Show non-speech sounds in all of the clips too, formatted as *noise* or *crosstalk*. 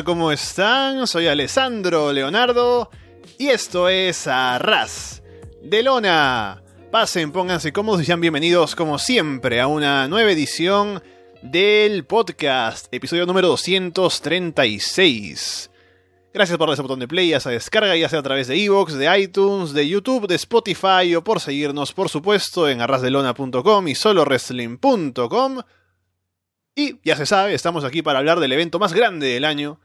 ¿cómo están? Soy Alessandro Leonardo y esto es Arras de Lona. Pasen, pónganse cómodos y sean bienvenidos como siempre a una nueva edición del podcast, episodio número 236. Gracias por ese botón de play, ya se descarga, ya sea a través de Evox, de iTunes, de YouTube, de Spotify o por seguirnos, por supuesto, en arrasdelona.com y solowrestling.com. Y ya se sabe, estamos aquí para hablar del evento más grande del año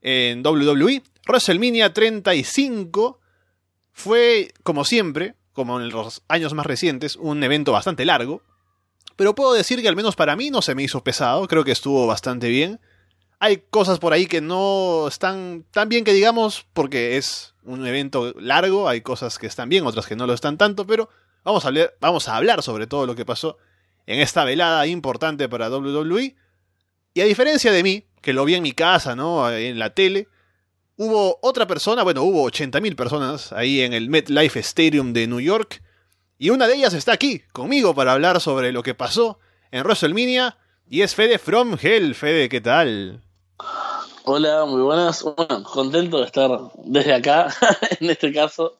en WWE. WrestleMania 35 fue, como siempre, como en los años más recientes, un evento bastante largo. Pero puedo decir que al menos para mí no se me hizo pesado, creo que estuvo bastante bien. Hay cosas por ahí que no están tan bien que digamos, porque es un evento largo, hay cosas que están bien, otras que no lo están tanto, pero vamos a hablar, vamos a hablar sobre todo lo que pasó en esta velada importante para WWE. Y a diferencia de mí, que lo vi en mi casa, ¿no? En la tele, hubo otra persona, bueno, hubo 80.000 personas ahí en el MetLife Stadium de New York. Y una de ellas está aquí, conmigo, para hablar sobre lo que pasó en WrestleMania. Y es Fede From Hell. Fede, ¿qué tal? Hola, muy buenas. Bueno, contento de estar desde acá, *laughs* en este caso.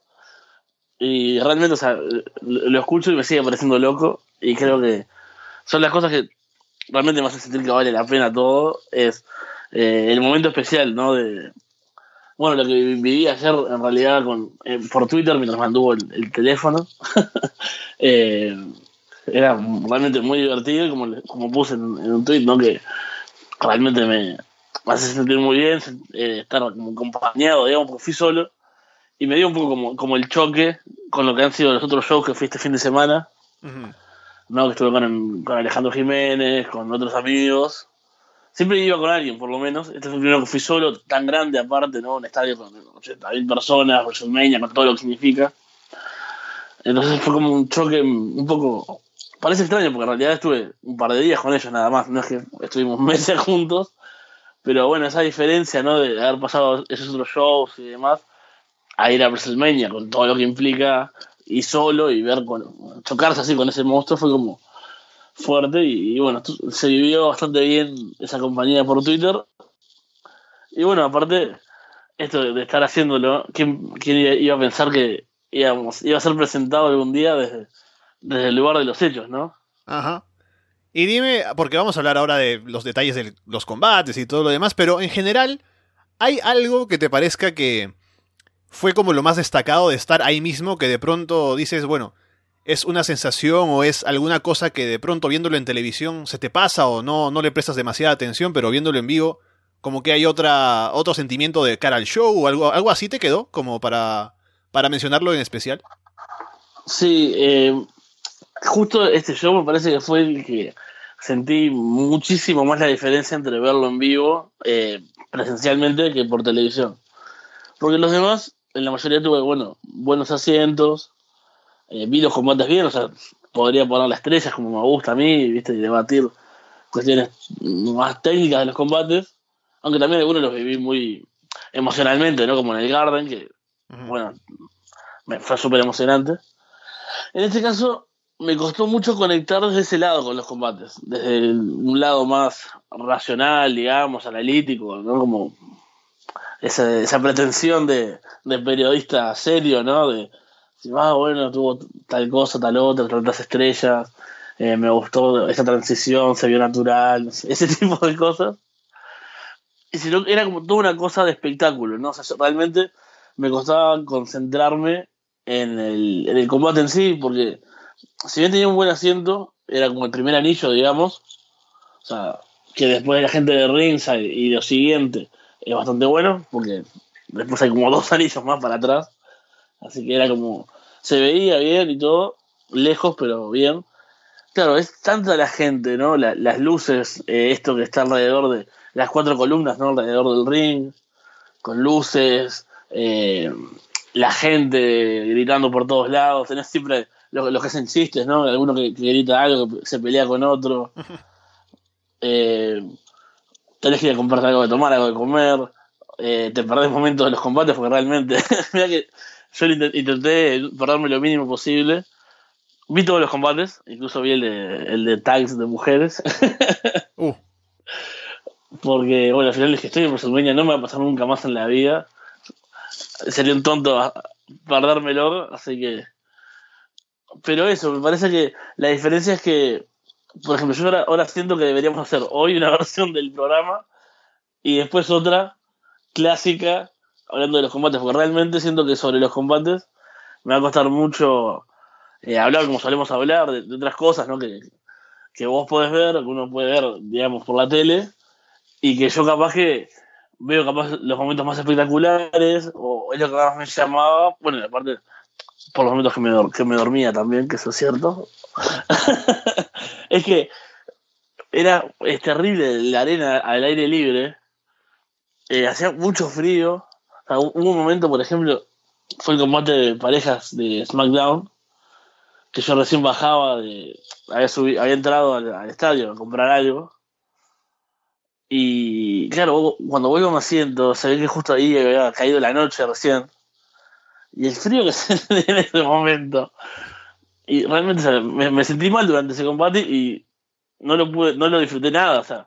Y realmente, o sea, lo escucho y me sigue pareciendo loco. Y creo que son las cosas que realmente me hacen sentir que vale la pena todo. Es eh, el momento especial, ¿no? De, bueno, lo que viví ayer en realidad con, eh, por Twitter mientras mantuvo el, el teléfono. *laughs* eh, era realmente muy divertido como, como puse en, un tweet, ¿no? Que realmente me, hace sentir muy bien eh, estar como acompañado, digamos, porque fui solo. Y me dio un poco como, como el choque con lo que han sido los otros shows que fui este fin de semana. Uh. ¿No? Que estuve con, con, Alejandro Jiménez, con otros amigos. Siempre iba con alguien, por lo menos. Este fue el primero que fui solo, tan grande aparte, ¿no? Un estadio con 80.000 personas, WrestleMania, con todo lo que significa. Entonces fue como un choque un poco... Parece extraño, porque en realidad estuve un par de días con ellos nada más, no es que estuvimos *laughs* meses juntos. Pero bueno, esa diferencia, ¿no? De haber pasado esos otros shows y demás, a ir a WrestleMania con todo lo que implica y solo y ver con, chocarse así con ese monstruo fue como fuerte y, bueno, se vivió bastante bien esa compañía por Twitter y bueno, aparte esto de, estar haciéndolo, ¿quién, ¿quién, iba a pensar que íbamos, iba a ser presentado algún día desde el lugar de los hechos, ¿no? Ajá. Y dime, porque vamos a hablar ahora de los detalles de los combates y todo lo demás, pero en general, ¿hay algo que te parezca que fue como lo más destacado de estar ahí mismo, que de pronto dices, bueno, es una sensación o es alguna cosa que de pronto viéndolo en televisión se te pasa o no, no le prestas demasiada atención, pero viéndolo en vivo, como que hay otra, otro sentimiento de cara al show o algo, algo así te quedó, como para, para mencionarlo en especial. Sí, eh, justo este show me parece que fue el que sentí muchísimo más la diferencia entre verlo en vivo eh, presencialmente que por televisión. Porque los demás en la mayoría tuve, bueno, buenos asientos, eh, vi los combates bien, o sea, podría poner las estrellas como me gusta a mí, viste, y debatir cuestiones más técnicas de los combates, aunque también algunos los viví muy emocionalmente, ¿no? Como en el Garden, que, uh -huh. bueno, me fue súper emocionante. En este caso, me costó mucho conectar desde ese lado con los combates, desde el, un lado más racional, digamos, analítico, ¿no? Como esa, esa pretensión de, de, periodista serio, ¿no? De, ah, bueno, tuvo tal cosa, tal otra, tantas estrellas, eh, me gustó esa transición, se vio natural, ese *laughs* tipo de cosas. Y si no, era como toda una cosa de espectáculo, ¿no? O sea, realmente me costaba concentrarme en el, en el combate en sí, porque si bien tenía un buen asiento, era como el primer anillo, digamos, o sea, que después de la gente de ringside y lo siguiente es bastante bueno, porque después hay como dos *laughs* anillos más para atrás, así que era como, se veía bien y todo, lejos pero bien. Claro, es tanta la gente, ¿no? La, las luces, eh, esto que está alrededor de las cuatro columnas, ¿no? Alrededor del ring, con luces, eh, la gente gritando por todos lados, tenés siempre los, los que hacen chistes, ¿no? Alguno que, que, grita algo, que se pelea con otro. *laughs* Eh, tenés que ir a comprarte algo de tomar, algo de comer. Eh, te perdés momentos de los combates porque realmente, *laughs* mira que yo intenté perderme lo mínimo posible. Vi todos los combates, incluso vi el de, el de tags de mujeres. *laughs* uh. Porque, bueno, al final que estoy en WrestleMania, no me va a pasar nunca más en la vida. Sería un tonto perdérmelo, así que. Pero eso, me parece que la diferencia es que, por ejemplo, yo ahora, ahora siento que deberíamos hacer hoy una *laughs* versión del programa y después otra clásica hablando de los combates, porque realmente siento que sobre los combates me va a costar mucho eh, hablar como solemos hablar de, otras cosas, ¿no? Que, que vos podés ver, que uno puede ver, digamos, por la tele, y que yo capaz que veo capaz los momentos más espectaculares, o es que más me llamaba, bueno, aparte, por los momentos que me, que me dormía también, que eso es cierto, *laughs* es que era terrible la arena al aire libre, eh, hacía mucho frío, hubo un momento, por ejemplo, fue el combate de parejas de SmackDown, que yo recién bajaba, de, había, había entrado al, estadio a comprar algo. Y claro, cuando vuelvo a mi asiento, se ve que justo ahí había caído la noche recién. Y el frío que *laughs* se en ese momento. Y realmente me, sentí mal durante ese combate y no lo pude, no lo disfruté nada. O sea,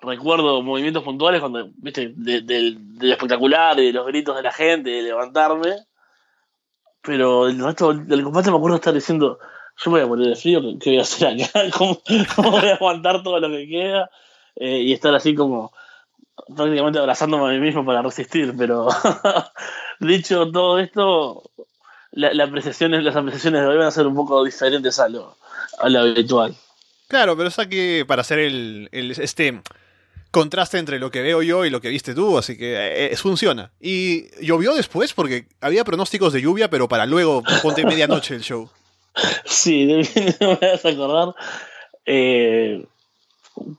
recuerdo movimientos puntuales cuando, viste, del espectacular, de los gritos de la gente, de levantarme. Pero el resto del combate me acuerdo estar diciendo, yo voy a morir de frío, ¿qué voy a hacer acá? *laughs* ¿Cómo, voy a aguantar todo lo que queda? Eh, y estar así como prácticamente abrazándome a mí mismo para resistir. Pero *laughs* dicho todo esto, la, apreciaciones, las apreciaciones de hoy van a ser un poco diferentes a lo, a lo habitual. Claro, pero es que para hacer el, el este contraste entre lo que veo yo y lo que viste tú, así que eh, funciona. Y llovió después porque había pronósticos de lluvia, pero para luego, ponte medianoche el show. *laughs* Sí, no me vas a acordar. Eh,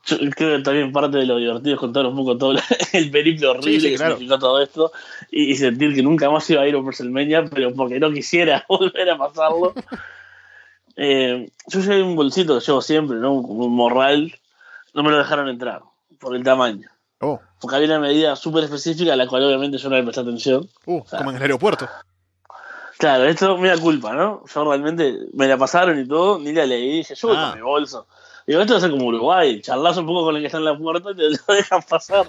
creo que también parte de lo divertido es contar un poco todo *laughs* el periplo horrible que significó todo esto y, sentir que nunca más iba a ir a WrestleMania, pero porque no quisiera *laughs* volver a pasarlo. *laughs* Eh, yo llevé un bolsito que llevo siempre, ¿no? un morral, no me lo dejaron entrar por el tamaño. Oh. Porque había una medida súper específica a la cual obviamente yo no le presté atención. Uh, como en el aeropuerto. Claro, esto me da culpa, ¿no? Yo realmente me la pasaron y todo, ni la leí, dije, yo voy con ah. mi bolso. Digo, esto ser como Uruguay, charlas un poco con el que está en la puerta y te *laughs* lo dejan pasar.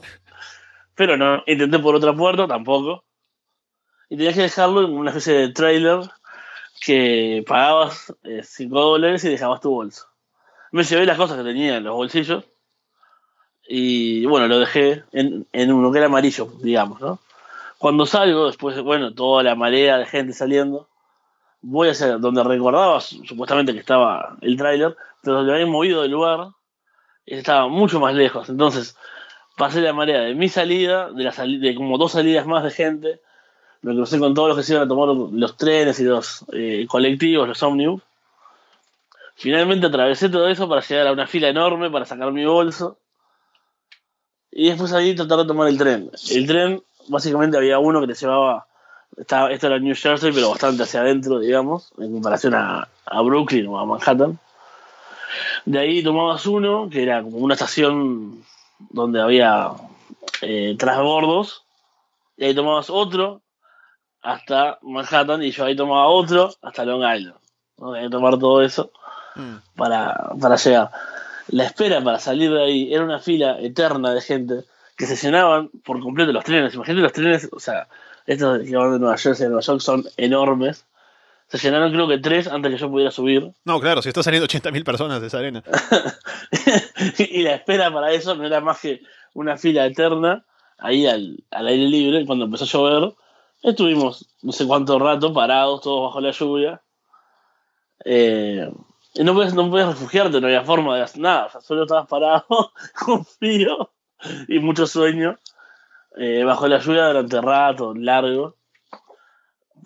Pero no, intenté por otra puerta, tampoco. Y tenías que dejarlo en una especie de trailer que pagabas 5 eh, dólares y dejabas tu bolso. Me llevé las cosas que tenía en los bolsillos y bueno, lo dejé en, en uno que era amarillo, digamos, ¿no? Cuando salgo, después, bueno, toda la marea de gente saliendo, voy hacia donde recordaba supuestamente que estaba el tráiler, pero donde habían movido del lugar, estaba mucho más lejos. Entonces, pasé la marea de mi salida, de, la de como dos salidas más de gente, me crucé con todos los que se iban a tomar los trenes y los eh, colectivos, los ómnibus. Finalmente atravesé todo eso para llegar a una fila enorme para sacar mi bolso y después ahí tratar de tomar el tren. El tren, básicamente había uno que te llevaba, estaba, esto era New Jersey, pero bastante hacia adentro, digamos, en comparación a, a Brooklyn o a Manhattan. De ahí tomabas uno, que era como una estación donde había eh, transbordos, y ahí tomabas otro hasta Manhattan, y yo ahí tomaba otro hasta Long Island. ¿no? Tenía que tomar todo eso mm. para, para llegar la espera para salir de ahí era una fila eterna de gente que se llenaban por completo los trenes. Imagínate los trenes, o sea, estos que van de Nueva Jersey a Nueva York son enormes. Se llenaron creo que tres antes que yo pudiera subir. No, claro, si está saliendo 80.000 personas de esa arena. *laughs* y la espera para eso no era más que una fila eterna ahí al, al aire libre. Cuando empezó a llover, estuvimos no sé cuánto rato parados, todos bajo la lluvia. Eh, y no puedes, no puedes refugiarte, no había forma de hacer nada. O sea, solo estabas parado *laughs* con frío y mucho sueño. Eh, bajo la lluvia durante rato, largo.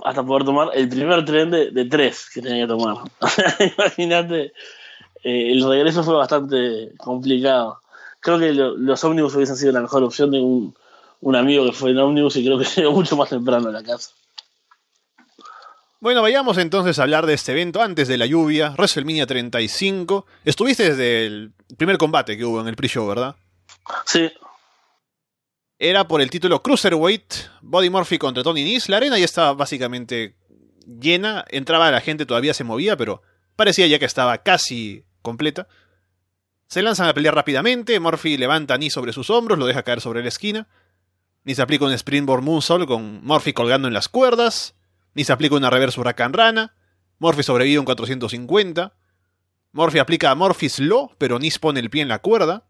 Hasta poder tomar el primer tren de, de tres que tenía que tomar. *laughs* Imagínate, eh, el regreso fue bastante complicado. Creo que los ómnibus hubiesen sido la mejor opción de un, un amigo que fue en ómnibus y creo que *laughs* llegó mucho más temprano a la casa. Bueno, vayamos entonces a hablar de este evento antes de la lluvia, WrestleMania 35. Estuviste desde el primer combate que hubo en el pre-show, ¿verdad? Sí. Era por el título Cruiserweight, Body Murphy contra Tony Nese. La arena ya estaba básicamente llena, entraba la gente, todavía se movía, pero parecía ya que estaba casi completa. Se lanzan a pelear rápidamente, Murphy levanta a sobre sus hombros, lo deja caer sobre la esquina. Ni se aplica un Springboard Moonsault con Murphy colgando en las cuerdas. Ni se aplica una reverse Huracán Rana. Murphy sobrevive un 450. Murphy aplica a Murphy's Law, pero Nis pone el pie en la cuerda.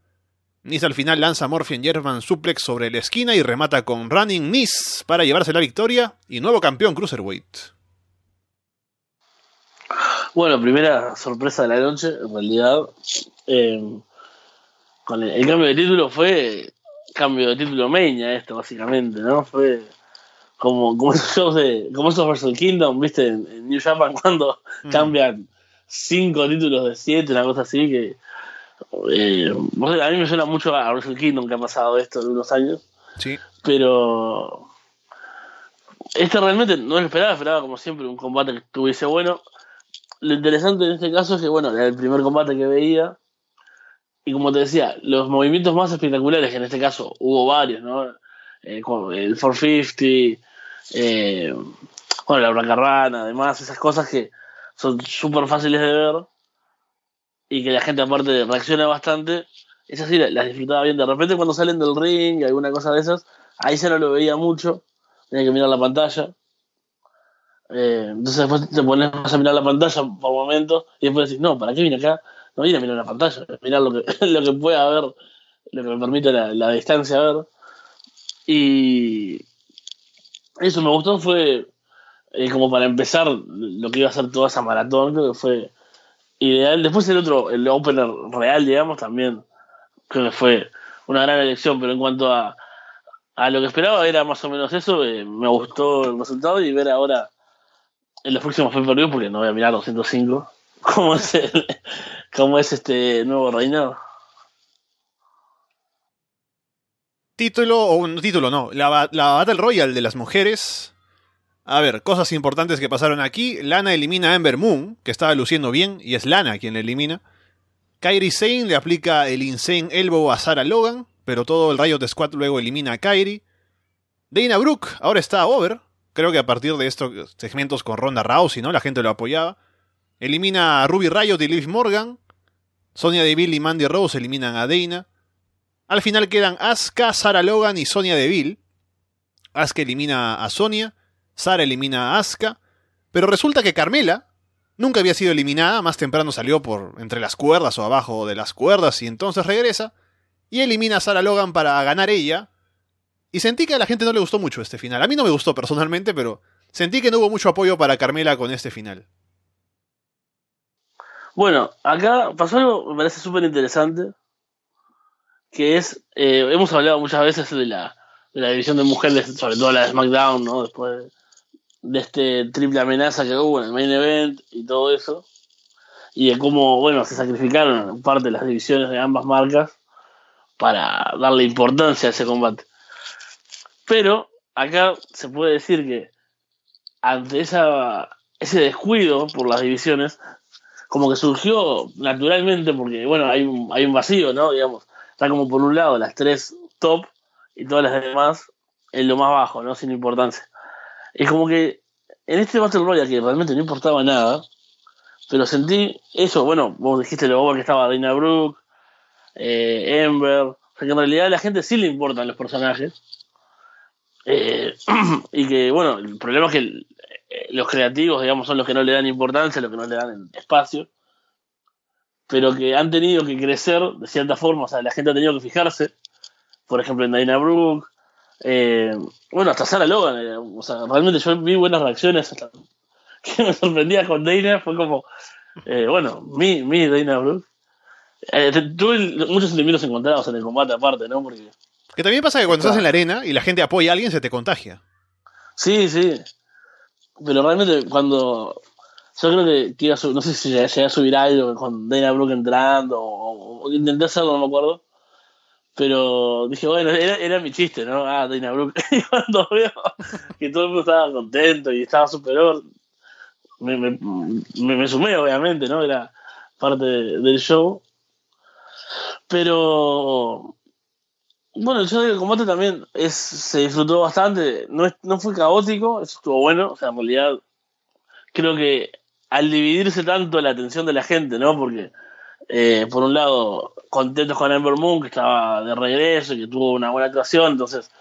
Nis al final lanza a Murphy en German Suplex sobre la esquina y remata con Running Nis para llevarse la victoria y nuevo campeón Cruiserweight. Bueno, primera sorpresa de la noche, en realidad. eh, con el, el cambio de título fue cambio de título Meña, esto básicamente, ¿no? Fue como, como esos shows de. como esos Wrestle Kingdom, ¿viste? En, en New Japan *laughs* cuando Mm. cambian cinco títulos de siete, una cosa así que. Eh, a mí me suena mucho a Wrestle Kingdom que ha pasado esto en unos años. Sí. Pero este realmente no lo esperaba, esperaba como siempre un combate que estuviese bueno. Lo interesante en este caso es que, bueno, era el primer combate que veía. Y como te decía, los movimientos más espectaculares, que en este caso hubo varios, ¿no? Eh, el 450, eh, bueno, la bracarrana, además, esas cosas que son súper fáciles de ver y que la gente aparte reacciona bastante. Esas sí las las disfrutaba bien. De repente cuando salen del ring, alguna cosa de esas, ahí ya no lo veía mucho. Tenía que mirar la pantalla. Eh, entonces después te pones a mirar la pantalla por momentos y después decís, no, ¿para qué vine acá? No vine a mirar la pantalla, mirar lo que, *laughs* lo que pueda ver, lo que me permite la, la distancia ver. Y eso me gustó, fue eh, como para empezar lo que iba a ser toda esa maratón, creo que fue ideal. Después el otro, el opener real, digamos, también creo que fue una gran elección, pero en cuanto a, a lo que esperaba era más o menos eso, eh, me gustó el resultado y ver ahora en los próximos perdido porque no voy a mirar 205 *laughs* cómo es el- cómo es este nuevo reinado. Título, o un título no, la, la Battle Royale de las mujeres. A ver, cosas importantes que pasaron aquí. Lana elimina a Ember Moon, que estaba luciendo bien, y es Lana quien la elimina. Kairi Sane le aplica el Insane Elbow a Sarah Logan, pero todo el Riot Squad luego elimina a Kairi. Dana Brooke ahora está over. Creo que a partir de estos segmentos con Ronda Rousey, ¿no? La gente lo apoyaba. Elimina a Ruby Riot y Liv Morgan. Sonia Deville y Mandy Rose eliminan a Dana. Al final quedan Asuka, Sarah Logan y Sonia Deville. Asuka elimina a Sonia, Sarah elimina a Asuka, pero resulta que Carmela nunca había sido eliminada, más temprano salió por entre las cuerdas o abajo de las cuerdas y entonces regresa y elimina a Sarah Logan para ganar ella. Y sentí que a la gente no le gustó mucho este final. A mí no me gustó personalmente, pero sentí que no hubo mucho apoyo para Carmela con este final. Bueno, acá pasó algo que me parece súper interesante, que es, eh, hemos hablado muchas veces de la, de la división de mujeres, sobre todo la de SmackDown, ¿no? Después de, este triple amenaza que hubo en el main event y todo eso, y de cómo, bueno, se sacrificaron parte de las divisiones de ambas marcas para darle importancia a ese combate. Pero acá se puede decir que ante esa, ese descuido por las divisiones, como que surgió naturalmente, porque bueno, hay un, hay un vacío, ¿no? Digamos, está como por un lado las tres top y todas las demás en lo más bajo, ¿no? Sin importancia. Es como que en este Battle Royale que realmente no importaba nada, pero sentí eso, bueno, vos dijiste over que estaba Dana Brooke, eh, Ember, o sea que en realidad a la gente sí le importan los personajes. Eh, *clears throat* y que, bueno, el problema es que eh, los creativos, digamos, son los que no le dan importancia, los que no le dan espacio, pero que han tenido que crecer de cierta forma, o sea, la gente ha tenido que fijarse, por ejemplo, en Dana Brooke, eh, bueno, hasta Sarah Logan, eh, o sea, realmente yo vi buenas reacciones, hasta *laughs* que me sorprendía con Dana, fue como, eh, bueno, mi, mi Dana Brooke. Eh, tuve muchos sentimientos encontrados en el combate aparte, ¿no? Porque Que también pasa que cuando estás en la arena y la gente apoya a alguien, se te contagia. Sí, sí. Pero realmente cuando. Yo creo que, que iba a sub- no sé si llegué a subir algo con Dana Brooke entrando o, o intenté hacerlo, no me acuerdo. Pero dije, bueno, era, era mi chiste, ¿no? Ah, Dana Brooke. *laughs* Y cuando veo que todo el mundo estaba contento y estaba superior, me, me, me, sumé, obviamente, ¿no? Era parte de- del show. Pero bueno, el combate también se disfrutó bastante. No, no fue caótico, eso estuvo bueno. O sea, en realidad, creo que al dividirse tanto la atención de la gente, ¿no? Porque eh, por un lado, contentos con Ember Moon, que estaba de regreso y que tuvo una buena actuación, entonces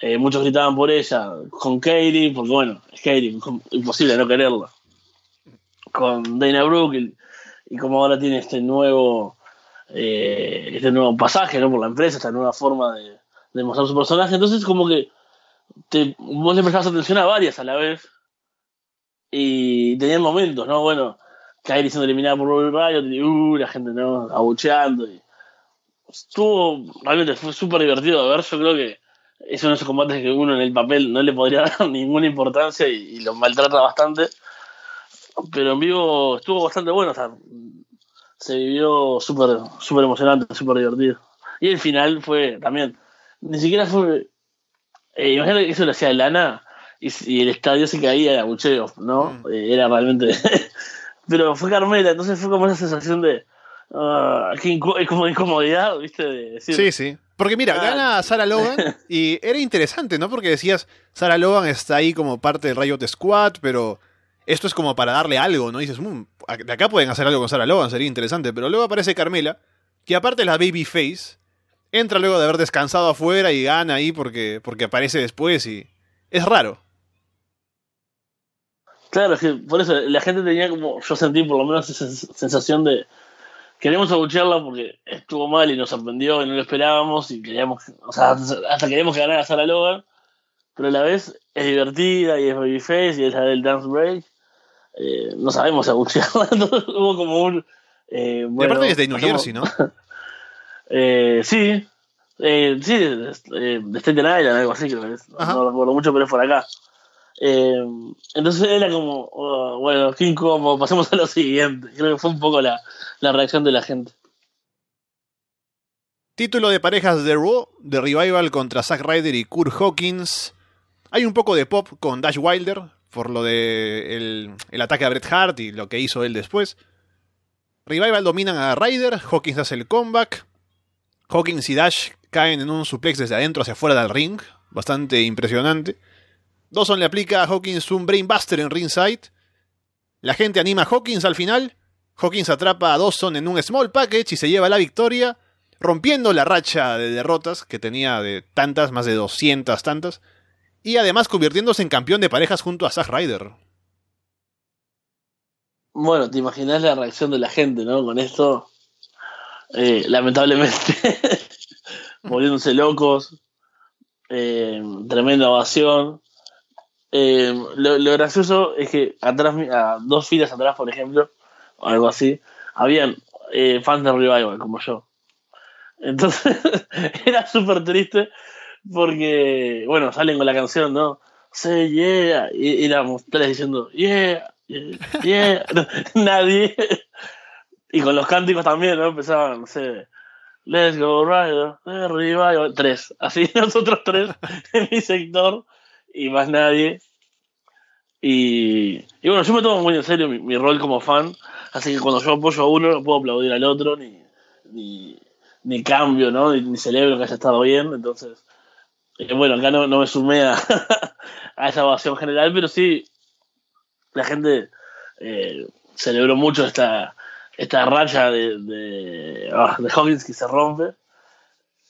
eh, muchos gritaban por ella, con Katie, porque bueno, es Katie, imposible no quererla. Con Dana Brooke y, como ahora tiene este nuevo eh, este nuevo pasaje ¿no? por la empresa, esta nueva forma de, de mostrar su personaje, entonces como que te, vos le prestabas atención a varias a la vez y tenían momentos, ¿no? Bueno, Kairi siendo eliminada por Robert Riot y uh, la gente no abucheando y estuvo realmente fue súper divertido de ver yo creo que es uno de esos combates que uno en el papel no le podría *laughs* dar ninguna importancia y, y lo maltrata bastante pero en vivo estuvo bastante bueno o sea, se vivió súper super emocionante súper divertido y el final fue también ni siquiera fue eh, imagínate que eso lo hacía Lana y, y, el estadio se caía de abucheos ¿no? Mm. Eh, era realmente *laughs* pero fue Carmela, entonces fue como esa sensación de. Uh, inco como incomodidad, ¿viste? De decir, Sí, sí. Porque mira, Ah. gana Sarah *laughs* Logan y era interesante, ¿no? Porque decías, Sarah Logan está ahí como parte del Riot Squad, pero esto es como para darle algo, ¿no? Y dices, "Mm, de acá pueden hacer algo con Sarah Logan, sería interesante. Pero luego aparece Carmela, que aparte es la babyface, entra luego de haber descansado afuera y gana ahí porque, porque aparece después y es raro. Claro, es que por eso la gente tenía como. Yo sentí por lo menos esa sensación de. Queremos abuchearla porque estuvo mal y nos sorprendió y no lo esperábamos y queríamos. O sea, hasta queríamos que ganara Sarah Logan, pero a la vez es divertida y es babyface y es la del dance break. Eh, no sabemos abuchearla, *laughs* entonces hubo como un. Eh, bueno, aparte es de New Jersey, ¿no? *laughs* Eh, sí, eh, sí, de, Staten Island, algo así, creo que es. Ajá. No recuerdo mucho, pero es por acá. Eh, entonces era como, oh, bueno, qué incómodo, pasemos a lo siguiente. Creo que fue un poco la, la reacción de la gente. Título de parejas de Raw, de Revival contra Zack Ryder y Kurt Hawkins. Hay un poco de pop con Dash Wilder, por lo de el, el ataque a Bret Hart y lo que hizo él después. Revival dominan a Ryder, Hawkins hace el comeback. Hawkins y Dash caen en un suplex desde adentro hacia afuera del ring, bastante impresionante. Dawson le aplica a Hawkins un Brainbuster en ringside. La gente anima a Hawkins al final. Hawkins atrapa a Dawson en un small package y se lleva la victoria, rompiendo la racha de derrotas que tenía de tantas, más de 200 tantas, y además convirtiéndose en campeón de parejas junto a Zack Ryder. Bueno, te imaginas la reacción de la gente, ¿no? Con esto, eh, lamentablemente, *laughs* volviéndose locos, eh, tremenda ovación. Eh, lo, lo gracioso es que atrás, a dos filas atrás, por ejemplo, o algo así, habían eh, fans de Revival, como yo. Entonces, *laughs* era súper triste porque, bueno, salen con la canción, ¿no? Say yeah, y, y éramos tres diciendo, yeah, yeah, *laughs* nadie. Y con los cánticos también, ¿no? Empezaban, no sé, let's go Rider, Revival, tres. Así *laughs* nosotros tres en mi sector y más nadie. Y, y bueno, yo me tomo muy en serio mi, rol como fan, así que cuando yo apoyo a uno no puedo aplaudir al otro, ni, ni, ni cambio, ¿no? Ni, celebro que haya estado bien, entonces, eh, bueno, acá no, no me sumé a, *laughs* a esa ovación general, pero sí, la gente eh, celebró mucho esta, esta de, de, ah, de Hawkins que se rompe.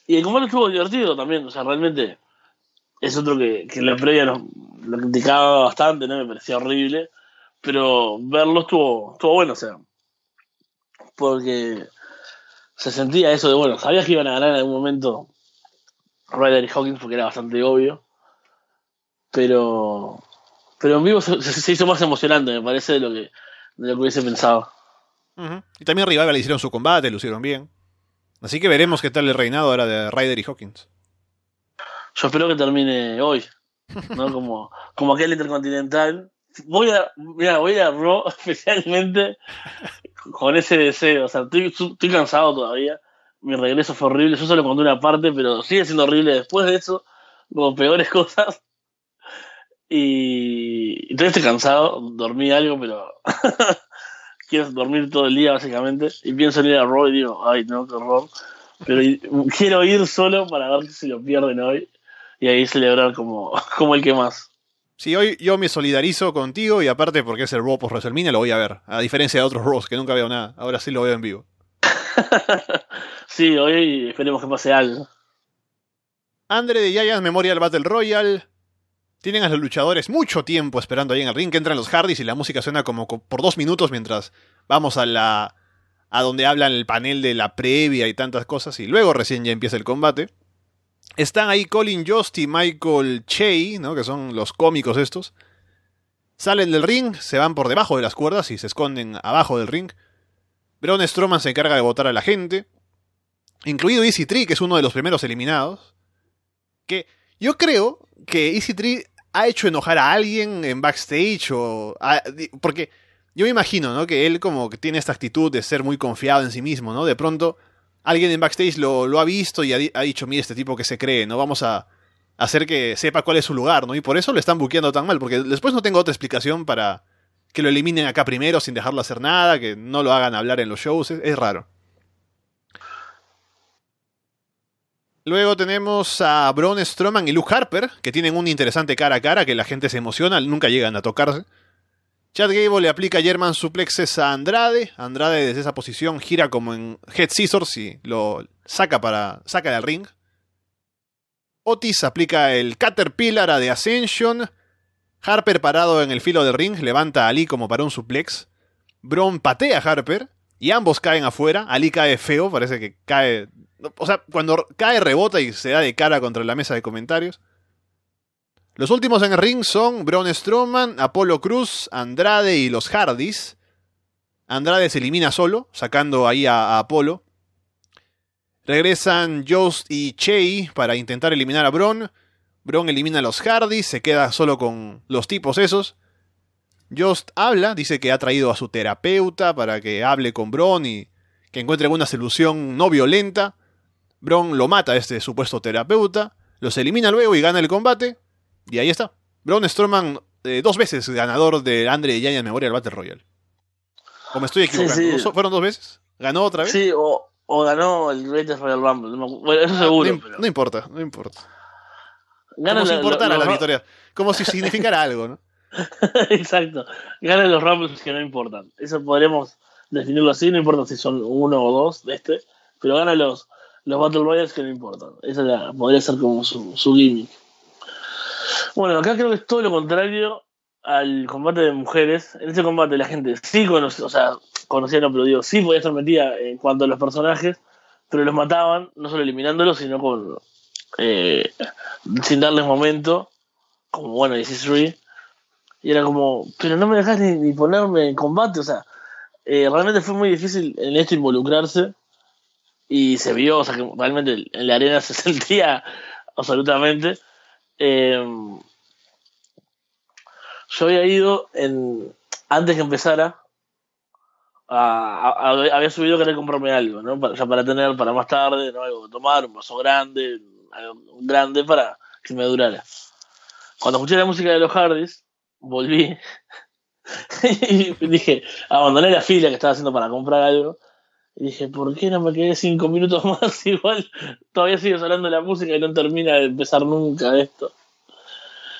Y el combate estuvo divertido también, o sea, realmente es otro que, que en la previa lo, criticaba bastante, ¿no? Me parecía horrible, pero verlo estuvo, estuvo bueno, o sea, porque se sentía eso de, bueno, sabías que iban a ganar en algún momento Ryder y Hawkins porque era bastante obvio, pero pero en vivo se, hizo más emocionante, me parece, de lo que, de lo hubiese pensado. Ujú. Y también Revival hicieron su combate, lo hicieron bien. Así que veremos qué tal el reinado ahora de Ryder y Hawkins. Yo espero que termine hoy, ¿no? *laughs* Como, como aquel intercontinental. Voy a, mira, voy a Raw *laughs* especialmente con ese deseo. O sea, estoy, estoy cansado todavía. Mi regreso fue horrible. Yo solo conté una parte, pero sigue siendo horrible después de eso. Como peores *laughs* cosas. Y, todavía estoy cansado. Dormí algo, pero quiero dormir todo el día, básicamente. Y pienso en ir a Raw y digo, ay, no, qué horror. Pero quiero ir solo para ver si lo pierden hoy. Y ahí celebrar como, *laughs* como el que más. Sí, hoy yo me solidarizo contigo y aparte porque es el Raw post WrestleMania lo voy a ver. A diferencia de otros Raws que nunca veo nada. Ahora sí lo veo en vivo. *laughs* sí, hoy esperemos que pase algo. Andre de Giants Memorial Battle Royale. Tienen a los luchadores mucho tiempo esperando ahí en el ring, que entran los Hardys y la música suena como por dos minutos mientras vamos a la. a donde hablan el panel de la previa y tantas cosas, y luego recién ya empieza el combate. Están ahí Colin Jost y Michael Che, ¿no? que son los cómicos estos. Salen del ring, se van por debajo de las cuerdas y se esconden abajo del ring. Braun Strowman se encarga de votar a la gente, incluido Easy Tree, que es uno de los primeros eliminados. Que yo creo que Easy Tree ha hecho enojar a alguien en backstage o. porque yo me imagino, ¿no? Que él como que tiene esta actitud de ser muy confiado en sí mismo, ¿no? De pronto alguien en backstage lo, ha visto y ha, dicho, mira, este tipo que se cree, ¿no? Vamos a hacer que sepa cuál es su lugar, ¿no? Y por eso lo están buqueando tan mal, porque después no tengo otra explicación para que lo eliminen acá primero sin dejarlo hacer nada, que no lo hagan hablar en los shows, es, raro. Luego tenemos a Braun Strowman y Luke Harper, que tienen un interesante cara a cara, que la gente se emociona, nunca llegan a tocarse. Chad Gable le aplica German suplexes a Andrade. Andrade desde esa posición gira como en Head Scissors y lo saca, para, saca del ring. Otis aplica el Caterpillar a The Ascension. Harper parado en el filo del ring levanta a Ali como para un suplex. Braun patea a Harper y ambos caen afuera. Ali cae feo, parece que cae... O sea, cuando cae rebota y se da de cara contra la mesa de comentarios. Los últimos en el ring son Braun Strowman, Apolo Cruz, Andrade y los Hardys. Andrade se elimina solo, sacando ahí a, Apolo. Regresan Jost y Che para intentar eliminar a Braun. Braun elimina a los Hardys, se queda solo con los tipos esos. Jost habla, dice que ha traído a su terapeuta para que hable con Braun y que encuentre una solución no violenta. Braun lo mata a este supuesto terapeuta, los elimina luego y gana el combate. Y ahí está. Braun Strowman, eh, dos veces ganador de Andre y Giant Memorial Battle Royale. ¿O me estoy equivocando? ¿Fueron dos veces? ¿Ganó otra vez? Sí, o, ganó el Greatest Royal Rumble. Bueno, eso *laughs* seguro. No, importa, no importa. Como si importara la, victoria. Como si significara *laughs* algo, ¿no? Exacto. Ganan los Rumbles que no importan. Eso podríamos definirlo así. No importa si son uno o dos de este. Pero ganan los, los Battle Royals que no importan. Esa podría ser como su, su gimmick. Bueno, acá creo que es todo lo contrario al combate de mujeres. En ese combate la gente sí conocía, o sea, conocía, no, pero digo, sí podía estar metida en cuanto a los personajes, pero los mataban, no solo eliminándolos, sino con eh, sin darles momento, como bueno, 16 y era como, pero no me dejas ni, ponerme en combate, o sea, eh, realmente fue muy difícil en esto involucrarse y se vio, o sea, que realmente en la arena *laughs* se sentía absolutamente. Eh, yo había ido en, antes que empezara, había subido a querer comprarme algo, ¿no? Para, ya para tener para más tarde, ¿no? Algo que tomar, un vaso grande, algo grande para que me durara. Cuando escuché la música de los Hardys, volví *laughs* y dije, abandoné la fila que estaba haciendo para comprar algo. Y dije, ¿por qué no me quedé cinco minutos *laughs* más? Igual todavía sigue sonando la música y no termina de empezar nunca esto.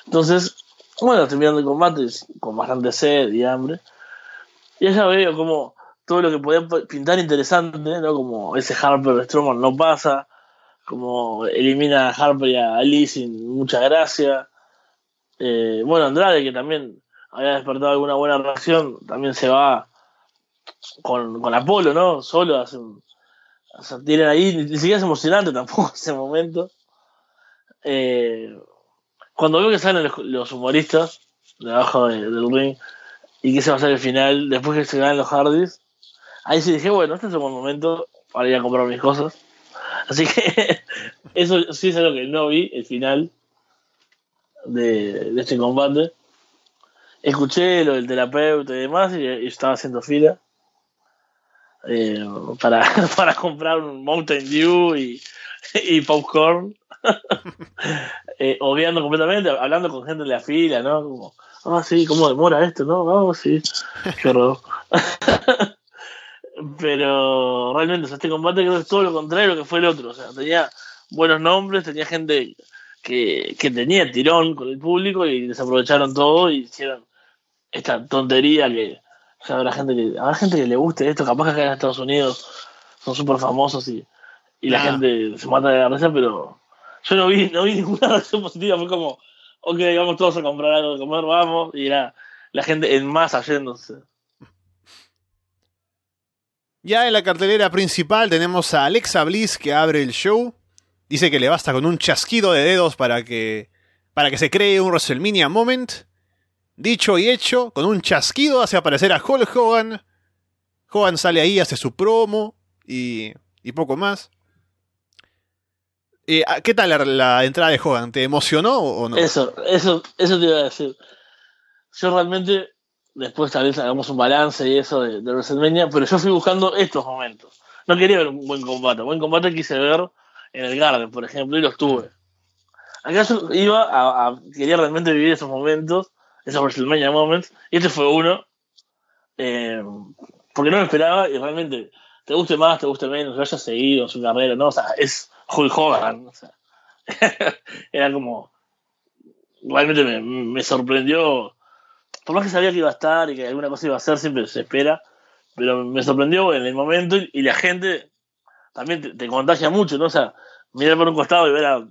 Entonces, bueno, estoy mirando el combate con bastante sed y hambre. Y ya veo como todo lo que podía pintar interesante, ¿no? Como ese Harper Strowman no pasa, como elimina a Harper y a Ali sin mucha gracia. Eh, bueno, Andrade, que también había despertado alguna buena reacción, también se va con, con Apolo, ¿no? Solo tienen ahí, ni siquiera es emocionante *laughs* tampoco ese momento. Eh, cuando veo que salen los, humoristas debajo del ring y que se va a hacer el final, después que se ganan los Hardys, ahí sí dije, bueno, este es un buen momento para ir a comprar mis cosas. *laughs* Así que *laughs* eso sí es algo que no vi, el final de, este combate. Escuché lo del terapeuta y demás y, estaba haciendo fila eh, para, *laughs* para comprar un Mountain Dew y, y popcorn. *laughs* eh, obviando completamente, hablando con gente de la fila, ¿no? Como, ah, sí, ¿cómo demora esto, no? Ah, sí, qué horror. *laughs* Pero realmente, este combate creo que es todo lo contrario que fue el otro. O sea, tenía buenos nombres, tenía gente que, que tenía tirón con el público y desaprovecharon todo y hicieron esta tontería que o habrá gente que habrá gente que le guste esto, capaz que acá en Estados Unidos son súper famosos y, y la gente se mata de la risa, pero yo no vi, no vi *laughs* ninguna reacción positiva, fue como, ok, vamos todos a comprar algo de comer, vamos, y era la gente en masa yéndose. Ya en la cartelera principal tenemos a Alexa Bliss que abre el show. Dice que le basta con un chasquido de dedos para que, para que se cree un WrestleMania Moment. Dicho y hecho, con un chasquido hace aparecer a Hulk Hogan. Hogan sale ahí, hace su promo y, y poco más. Eh, ¿Qué tal la, entrada de Hogan? ¿Te emocionó o no? Eso, eso, eso te iba a decir. Yo realmente, después tal vez hagamos un balance y eso de, de WrestleMania, pero yo fui buscando estos momentos. No quería ver un buen combate. Buen combate quise ver en el Garden, por ejemplo, y los tuve. Acá yo iba a, quería realmente vivir esos momentos, esos WrestleMania moments, y este fue uno, eh, porque no lo esperaba y realmente te guste más, te guste menos, lo haya seguido en su carrera, ¿no? O sea, es Hulk Hogan, o sea, *laughs* era como, realmente me, me, sorprendió, por más que sabía que iba a estar y que alguna cosa iba a hacer, siempre se espera, pero me sorprendió en el momento y, la gente también te, contagia mucho, ¿no? O sea, mirar por un costado y ver a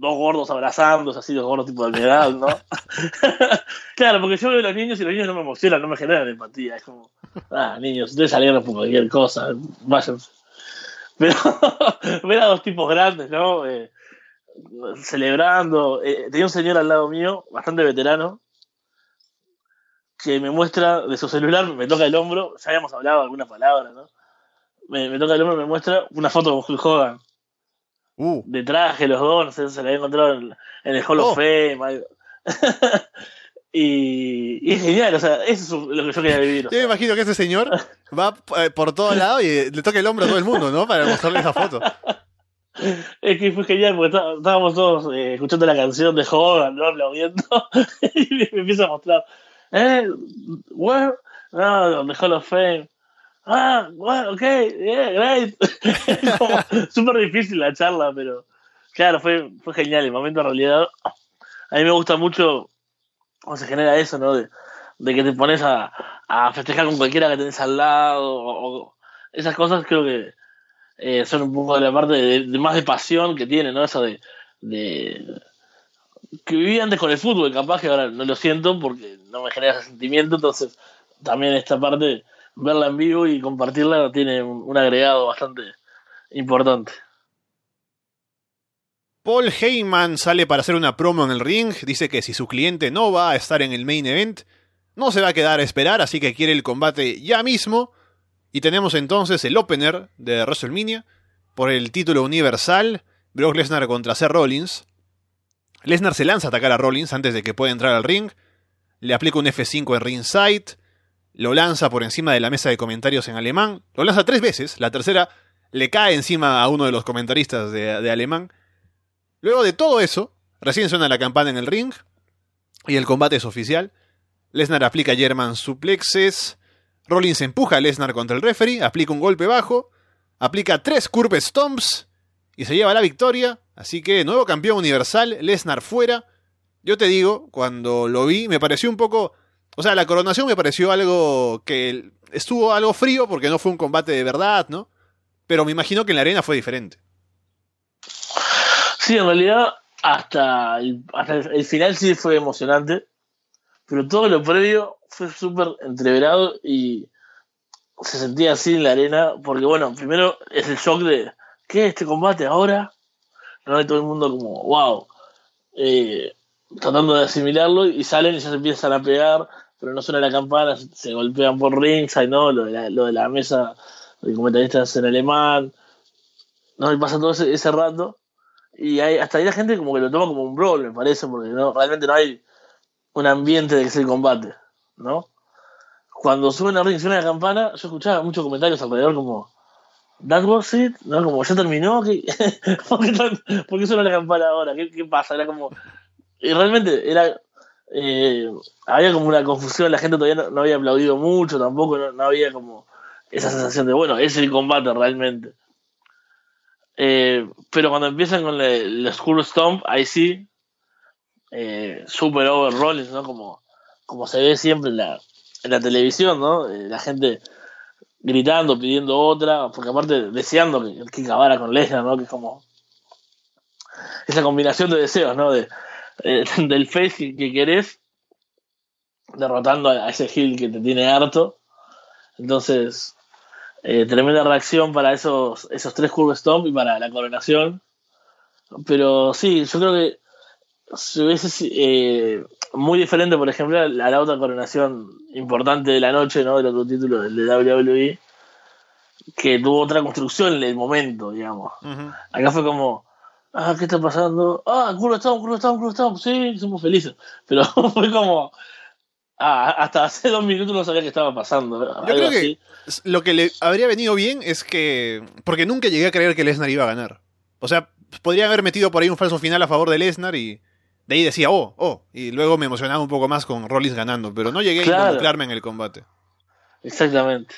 dos gordos abrazándose, así dos gordos tipo de edad, ¿no? *laughs* claro, porque yo veo a los niños y los niños no me emocionan, no me generan empatía, es como, ah, niños, ustedes salieron por cualquier cosa, váyanse. Pero *laughs* ver a dos tipos grandes, ¿no? Eh, celebrando. Eh, tenía un señor al lado mío, bastante veterano, que me muestra de su celular, me toca el hombro, ya habíamos hablado algunas palabras, ¿no? Me, toca el hombro me muestra una foto con Hulk Hogan. Uh. De traje, los dos, no sé, se la había encontrado en, el Hall of oh. Fame. *laughs* Y, es genial, o sea, eso es lo que yo quería vivir. Yo me imagino que ese señor *laughs* va eh, por todos lados y le toca el hombro a todo el mundo, ¿no? Para mostrarle esa foto. Es que fue genial porque estábamos todos eh, escuchando la canción de Hogan, ¿no? Aplaudiendo, *laughs* y me, empieza a mostrar, ¿eh? Where? No, the Hall of Fame. Ah, bueno, ok, yeah, great. *laughs* súper difícil la charla, pero claro, fue, fue genial. El momento en realidad, a mí me gusta mucho cómo se genera eso, ¿no? De, que te pones a, a, festejar con cualquiera que tenés al lado, o, esas cosas creo que eh, son un poco de la parte de, más de pasión que tiene, ¿no? Eso de, de que viví antes con el fútbol, capaz que ahora no lo siento porque no me genera ese sentimiento, entonces también esta parte, verla en vivo y compartirla tiene un agregado bastante importante. Paul Heyman sale para hacer una promo en el ring, dice que si su cliente no va a estar en el main event, no se va a quedar a esperar, así que quiere el combate ya mismo. Y tenemos entonces el opener de WrestleMania por el título universal, Brock Lesnar contra Seth Rollins. Lesnar se lanza a atacar a Rollins antes de que pueda entrar al ring, le aplica un F5 en ringside, lo lanza por encima de la mesa de comentarios en alemán, lo lanza tres veces, la tercera le cae encima a uno de los comentaristas de alemán, Luego de todo eso, recién suena la campana en el ring y el combate es oficial. Lesnar aplica German suplexes. Rollins empuja a Lesnar contra el referee, aplica un golpe bajo, aplica tres curve stomps y se lleva la victoria. Así que nuevo campeón universal, Lesnar fuera. Yo te digo, cuando lo vi, me pareció un poco. O sea, la coronación me pareció algo que estuvo algo frío porque no fue un combate de verdad, ¿no? Pero me imagino que en la arena fue diferente. Sí, en realidad hasta el, hasta el final sí fue emocionante, pero todo lo previo fue súper entreverado y se sentía así en la arena, porque bueno, primero es el shock de, ¿qué es este combate ahora? No hay todo el mundo como, wow, eh, tratando de asimilarlo y salen y ya se empiezan a pegar, pero no suena la campana, se golpean por ringside, ¿no? Lo de la, lo de la mesa de comentaristas en alemán, ¿no? Y pasa todo ese, ese rato y hay, hasta ahí la gente como que lo toma como un brawl, me parece, porque no, realmente no hay un ambiente de que sea el combate, ¿no? Cuando suben a ring, suena la campana, yo escuchaba muchos comentarios alrededor como, ¿That was it? ¿No? Como, ¿ya terminó? *laughs* ¿Qué? ¿Por, qué, suena la campana ahora? ¿Qué, ¿Qué, pasa? Era como... Y realmente era... Eh, había como una confusión, la gente todavía no, había aplaudido mucho, tampoco no, había como esa sensación de, bueno, es el combate realmente. Eh, pero cuando empiezan con el, School Stomp, ahí sí, eh, super overrolling, ¿no? Como, como se ve siempre en la, en la televisión, ¿no? Eh, la gente gritando, pidiendo otra, porque aparte deseando que, que acabara con Lesnar, ¿no? Que es como esa combinación de deseos, ¿no? De, eh, *laughs* del face que, querés, derrotando a, ese heel que te tiene harto. Entonces, eh, tremenda reacción para esos, esos tres curve stomp y para la coronación. Pero sí, yo creo que si hubiese eh, muy diferente, por ejemplo, a la, otra coronación importante de la noche, ¿no? Del otro título, del de WWE, que tuvo otra construcción en el momento, digamos. Acá fue como, ah, ¿qué está pasando? Ah, culo estamos, culo estamos, culo estamos, sí, somos felices. *laughs* Pero *laughs* fue como, ah, hasta hace dos minutos no sabía qué estaba pasando. Yo creo que lo que le habría venido bien es que, porque nunca llegué a creer que Lesnar iba a ganar. O sea, podría haber metido por ahí un falso final a favor de Lesnar y de ahí decía, oh, oh, y luego me emocionaba un poco más con Rollins ganando, pero no llegué a involucrarme en el combate. Exactamente.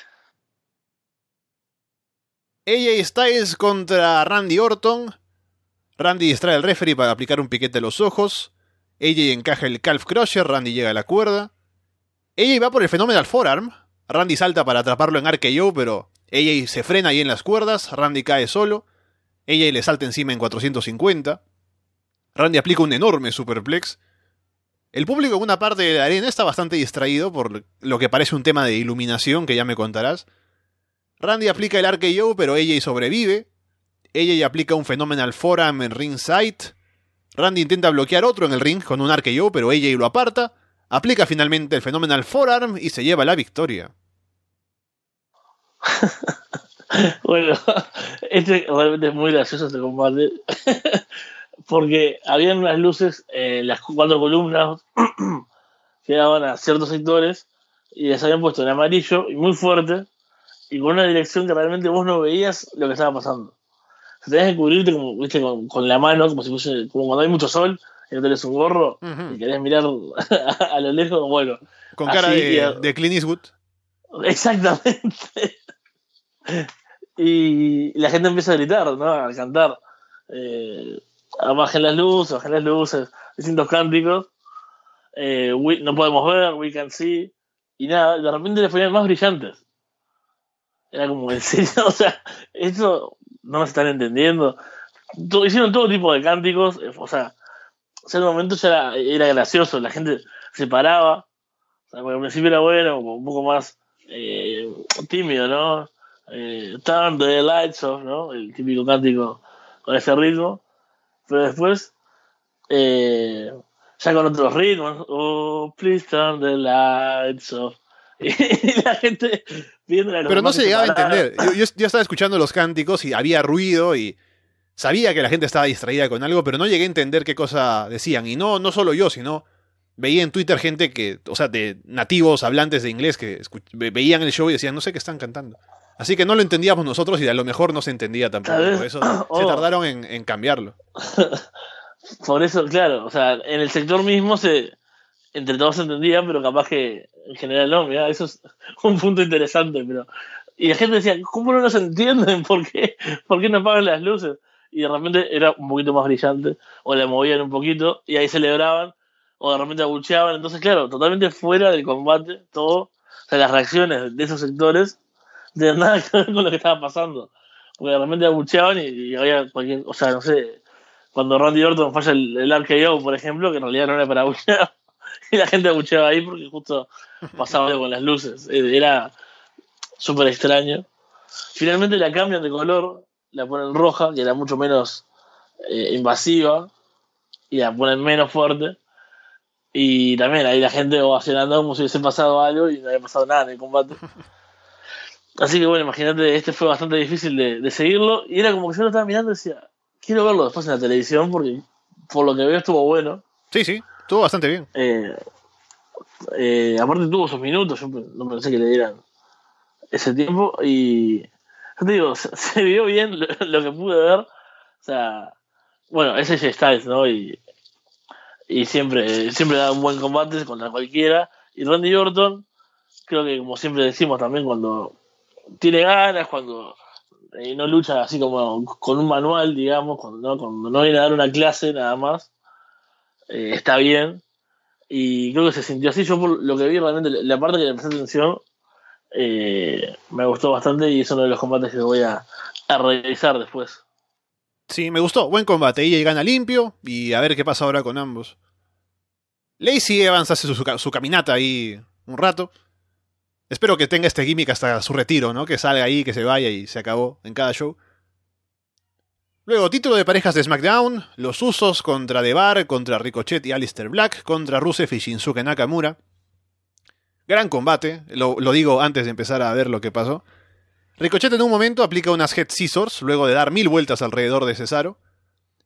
AJ Styles contra Randy Orton. Randy distrae al referee para aplicar un piquete a los ojos. AJ encaja el Calf Crusher, Randy llega a la cuerda. AJ va por el Phenomenal Forearm. Randy salta para atraparlo en RKO, pero AJ se frena ahí en las cuerdas. Randy cae solo. AJ le salta encima en 450. Randy aplica un enorme superplex. El público en una parte de la arena está bastante distraído por lo que parece un tema de iluminación que ya me contarás. Randy aplica el RKO, pero AJ sobrevive. AJ aplica un Phenomenal Forearm en ringside. Randy intenta bloquear otro en el ring con un RKO, pero AJ lo aparta. Aplica finalmente el Phenomenal Forearm y se lleva la victoria. *laughs* bueno, *laughs* este realmente es muy gracioso este combate. *laughs* porque habían unas luces en las cuatro columnas *clears throat* que daban a ciertos sectores y les habían puesto en amarillo y muy fuerte y con una dirección que realmente vos no veías lo que estaba pasando. O tenías que cubrirte como, ¿viste? Con, la mano, como si fuese, como cuando hay mucho sol y no tenés un gorro y querés mirar *laughs* a, lo lejos, bueno. Con cara de, de Clint Eastwood. Exactamente. *laughs* y la gente empieza a gritar, ¿no? A cantar. Eh, bajen las luces, bajen las luces, distintos cánticos. Eh, no podemos ver, we can see. Y nada, de repente le ponían más brillantes. Era como, en serio, *laughs* o sea, esto no me están entendiendo. hicieron todo tipo de cánticos, eh, o sea, en el momento ya era, gracioso, la gente se paraba. Sea, al principio era bueno, un poco más eh, tímido, ¿no? Eh, turn the lights off, ¿no? El típico cántico con ese ritmo. Pero después, eh, ya con otros ritmos, oh, please turn the lights off. *laughs* Y la gente viendo Pero no se llegaba a entender. Yo, yo, estaba escuchando los cánticos y había ruido y sabía que la gente estaba distraída con algo, pero no llegué a entender qué cosa decían. Y no, no solo yo, sino veía en Twitter gente que, o sea, de nativos hablantes de inglés que veían el show y decían, no sé qué están cantando. Así que no lo entendíamos nosotros y a lo mejor no se entendía tampoco. Por eso *clears throat* se oh. tardaron en, cambiarlo. *laughs* por eso, claro, o sea, en el sector mismo se entre todos se entendía, pero capaz que en general no, mira, eso es un punto interesante, pero y la gente decía, ¿cómo no nos entienden? ¿Por qué? ¿Por qué no apagan las luces? Y de repente era un poquito más brillante, o le movían un poquito, y ahí celebraban, o de repente abucheaban. Entonces, claro, totalmente fuera del combate, todo, o sea, las reacciones de esos sectores de nada que ver con lo que estaba pasando. Porque realmente abucheaban y, había cualquier, o sea, no sé, cuando Randy Orton falla el, el RKO, por ejemplo, que en realidad no era para abuchear, *laughs* y la gente abucheaba ahí porque justo pasaba algo con las luces. Eh, era súper extraño. Finalmente la cambian de color, la ponen roja, que era mucho menos eh, invasiva, y la ponen menos fuerte. Y también ahí la gente ovacionando como si hubiese pasado algo y no había pasado nada en el combate. *laughs* Así que bueno, imagínate, este fue bastante difícil de, seguirlo. Y era como que yo lo estaba mirando y decía, quiero verlo después en la televisión porque por lo que veo estuvo bueno. Sí, sí, estuvo bastante bien. Eh, eh, aparte tuvo sus minutos, yo no pensé que le dieran ese tiempo. Y yo te digo, *laughs* se, vio bien lo, que pude ver. O sea, bueno, ese es Styles, ¿no? Y, y siempre, siempre da un buen combate contra cualquiera. Y Randy Orton, creo que como siempre decimos también cuando tiene ganas, cuando eh, no lucha así como con un manual, digamos, cuando no, no viene a dar una clase nada más, eh, está bien. Y creo que se sintió así. Yo por lo que vi realmente, la parte que le presté atención eh, me gustó bastante y es uno de los combates que voy a, a revisar después. Sí, me gustó. Buen combate. y gana limpio y a ver qué pasa ahora con ambos. Lacey Evans hace su, su, caminata ahí un rato. Espero que tenga este gimmick hasta su retiro, ¿no? Que salga ahí, que se vaya y se acabó en cada show. Luego, título de parejas de SmackDown, los usos contra Debar, contra Ricochet y Alistair Black, contra Rusev y Shinsuke Nakamura. Gran combate, lo, lo, digo antes de empezar a ver lo que pasó. Ricochet en un momento aplica unas Head Scissors, luego de dar mil vueltas alrededor de Cesaro.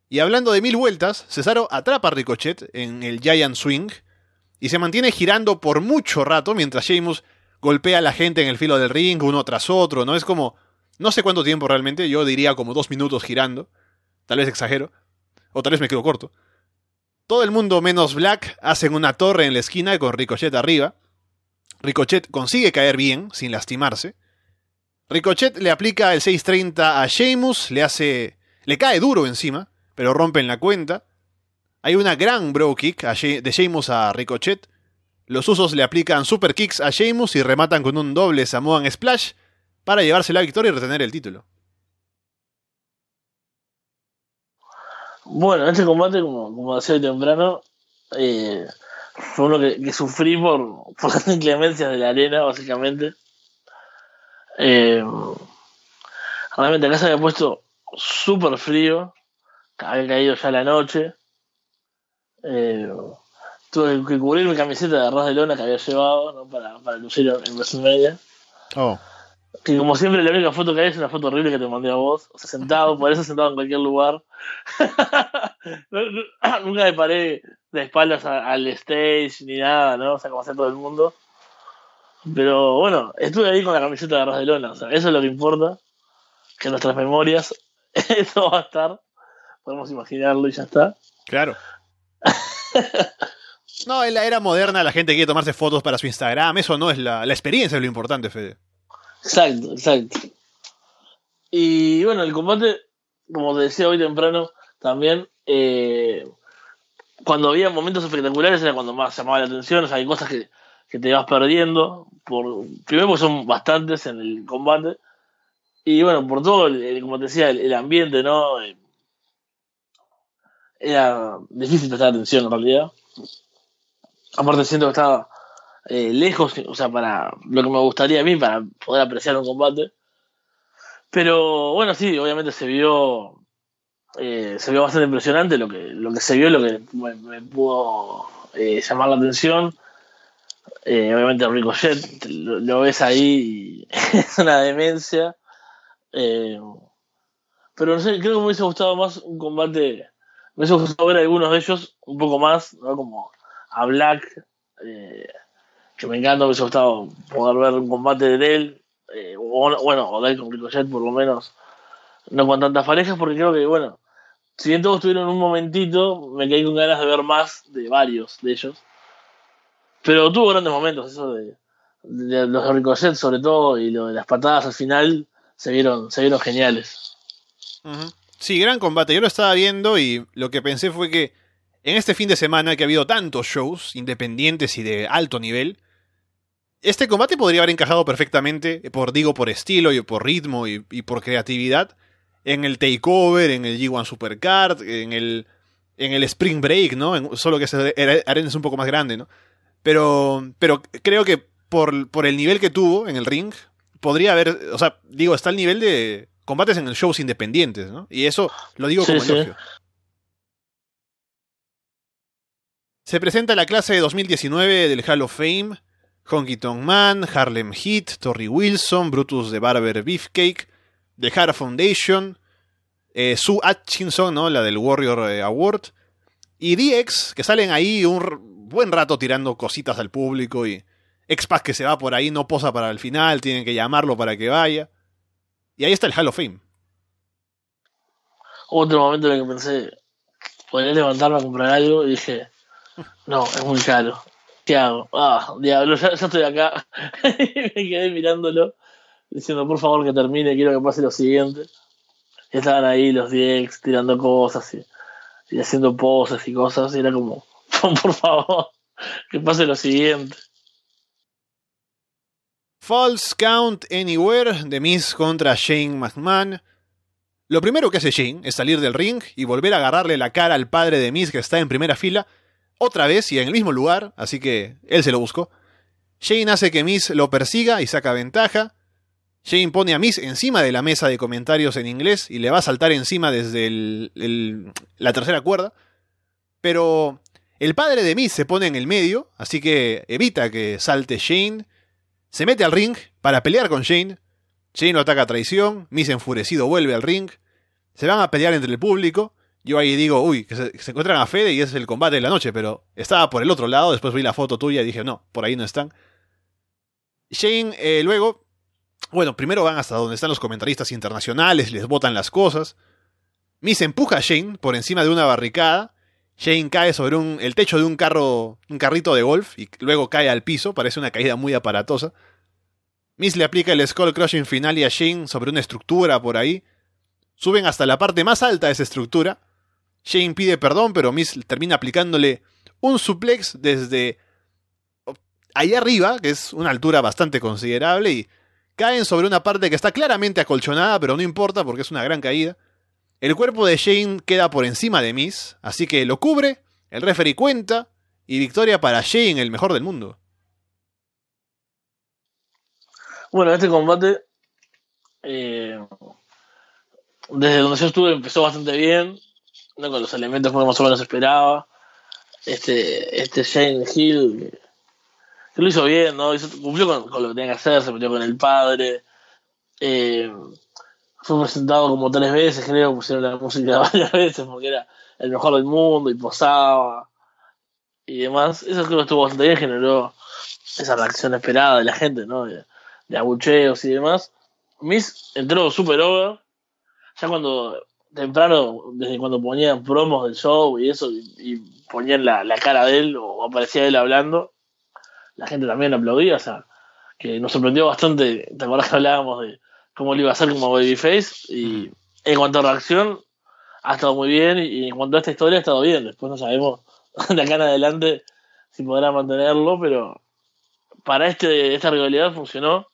Y hablando de mil vueltas, Cesaro atrapa a Ricochet en el Giant Swing y se mantiene girando por mucho rato mientras Sheamus golpea a la gente en el filo del ring uno tras otro, ¿no? Es como no sé cuánto tiempo realmente, yo diría como dos minutos girando. Tal vez exagero. O tal vez me quedo corto. Todo el mundo menos Black hacen una torre en la esquina con Ricochet arriba. Ricochet consigue caer bien, sin lastimarse. Ricochet le aplica el 630 a Sheamus, le hace. le cae duro encima, pero rompen la cuenta. Hay una gran bro kick de Sheamus a Ricochet. Los usos le aplican super kicks a Sheamus y rematan con un doble Samoan Splash para llevarse la victoria y retener el título. Bueno, este combate, como, como decía hoy temprano, eh, fue uno que, sufrí por, por *laughs* las inclemencias de la arena, básicamente. Eh, realmente acá se había puesto súper frío, había caído ya la noche. Eh, tuve que cubrir mi camiseta de arroz de lona que había llevado ¿no? para, para lucir en WrestleMania. Oh. Que como siempre la única foto que hay es una foto horrible que te mandé a vos. O sea, sentado, por eso sentado en cualquier lugar. *laughs* *clears throat* Nunca me paré de espaldas al stage ni nada, ¿no? O sea, como hace todo el mundo. Pero bueno, estuve ahí con la camiseta de arroz de lona. O sea, eso es lo que importa. Que nuestras memorias, *laughs* eso va a estar. Podemos imaginarlo y ya está. Claro. *laughs* no, en la era moderna la gente quiere tomarse fotos para su Instagram. Eso no es la, la experiencia, es lo importante, Fede. Exacto, exacto. Y bueno, el combate, como te decía hoy temprano, también eh, cuando había momentos espectaculares era cuando más llamaba la atención, o sea, hay cosas que, te vas perdiendo, por primero porque son bastantes en el combate, y bueno, por todo, el, como te decía, el, ambiente, ¿no? Eh, era difícil prestar atención en realidad. Aparte siento que estaba eh, lejos, o sea, para lo que me gustaría a mí, para poder apreciar un combate. Pero bueno, sí, obviamente se vio eh, se vio bastante impresionante lo que, lo que se vio, lo que me, pudo eh, llamar la atención. obviamente Ricochet, lo, ves ahí y *laughs* es una demencia. pero no sé, creo que me hubiese gustado más un combate, me hubiese gustado ver algunos de ellos un poco más, ¿no? como a Black, que me encanta, me hubiese gustado poder ver un combate de él, eh, bueno, o de él con Ricochet por lo menos, no con tantas parejas, porque creo que, bueno, si bien todos tuvieron un momentito, me quedé con ganas de ver más de varios de ellos. Pero tuvo grandes momentos, eso de, los de Ricochet sobre todo, y lo de las patadas al final, se vieron, se vieron geniales. Sí, gran combate. Yo lo estaba viendo y lo que pensé fue que en este fin de semana que ha habido tantos shows independientes y de alto nivel, este combate podría haber encajado perfectamente, por digo, por estilo y por ritmo y, por creatividad, en el Takeover, en el G1 Supercard, en el, en el Spring Break, ¿no? solo que arena es un poco más grande, ¿no? Pero, pero creo que por, por el nivel que tuvo en el ring, podría haber, o sea, digo, está el nivel de combates en el shows independientes, ¿no? Y eso lo digo como elogio. Se presenta la clase de 2019 del Hall of Fame, Honky Tonk Man, Harlem Heat, Torrey Wilson, Brutus de Barber Beefcake, The Hara Foundation, eh, Sue Atkinson, ¿no? la del Warrior eh, Award, y DX, que salen ahí un buen rato tirando cositas al público y Expas que se va por ahí no posa para el final, tienen que llamarlo para que vaya. Y ahí está el Hall of Fame. Otro momento en el que pensé, podría levantarme a comprar algo y dije, no, es muy caro. ¿Qué hago? Ah, diablo, ya, estoy acá. *laughs* me quedé mirándolo, diciendo por favor que termine, quiero que pase lo siguiente. Y estaban ahí los DX tirando cosas y, haciendo poses y cosas, y era como, *laughs* por favor, que pase lo siguiente. False Count Anywhere de Miz contra Shane McMahon. Lo primero que hace Shane es salir del ring y volver a agarrarle la cara al padre de Miz que está en primera fila, otra vez y en el mismo lugar, así que él se lo buscó. Shane hace que Miz lo persiga y saca ventaja. Shane pone a Miz encima de la mesa de comentarios en inglés y le va a saltar encima desde la tercera cuerda. Pero el padre de Miz se pone en el medio, así que evita que salte Shane. Se mete al ring para pelear con Shane. Shane lo ataca a traición. Miz enfurecido vuelve al ring. Se van a pelear entre el público. Yo ahí digo, uy, que se, encuentran a Fede y es el combate de la noche, pero estaba por el otro lado. Después vi la foto tuya y dije, no, por ahí no están. Shane eh, luego, bueno, primero van hasta donde están los comentaristas internacionales, les botan las cosas. Miz empuja a Shane por encima de una barricada Shane cae sobre un, el techo de un carro, un carrito de golf y luego cae al piso, parece una caída muy aparatosa. Miss le aplica el Skull Crushing final y a Shane sobre una estructura por ahí. Suben hasta la parte más alta de esa estructura. Shane pide perdón, pero Miss termina aplicándole un suplex desde ahí arriba, que es una altura bastante considerable, y caen sobre una parte que está claramente acolchonada, pero no importa porque es una gran caída. El cuerpo de Shane queda por encima de Miss, así que lo cubre, el referee cuenta y victoria para Shane, el mejor del mundo. Bueno, este combate, eh, desde donde yo estuve, empezó bastante bien, ¿no? con los elementos que más o menos esperaba. Este, este Shane Hill, que lo hizo bien, ¿no? cumplió con, lo que tenía que hacer, se metió con el padre. Eh, fue presentado como tres veces, creo, pusieron la música *laughs* varias veces porque era el mejor del mundo y posaba y demás. Eso creo estuvo bastante bien, generó esa reacción esperada de la gente, ¿no? De, abucheos y demás. Miss entró super over, ya cuando temprano, desde cuando ponían promos del show y eso, y, ponían la, la, cara de él o aparecía él hablando, la gente también aplaudía, o sea, que nos sorprendió bastante, ¿te acuerdas que hablábamos de cómo lo iba a hacer como Babyface. Y en cuanto a reacción, ha estado muy bien. Y en cuanto a esta historia, ha estado bien. Después no sabemos *laughs* de acá en adelante si podrá mantenerlo, pero para este, esta rivalidad funcionó.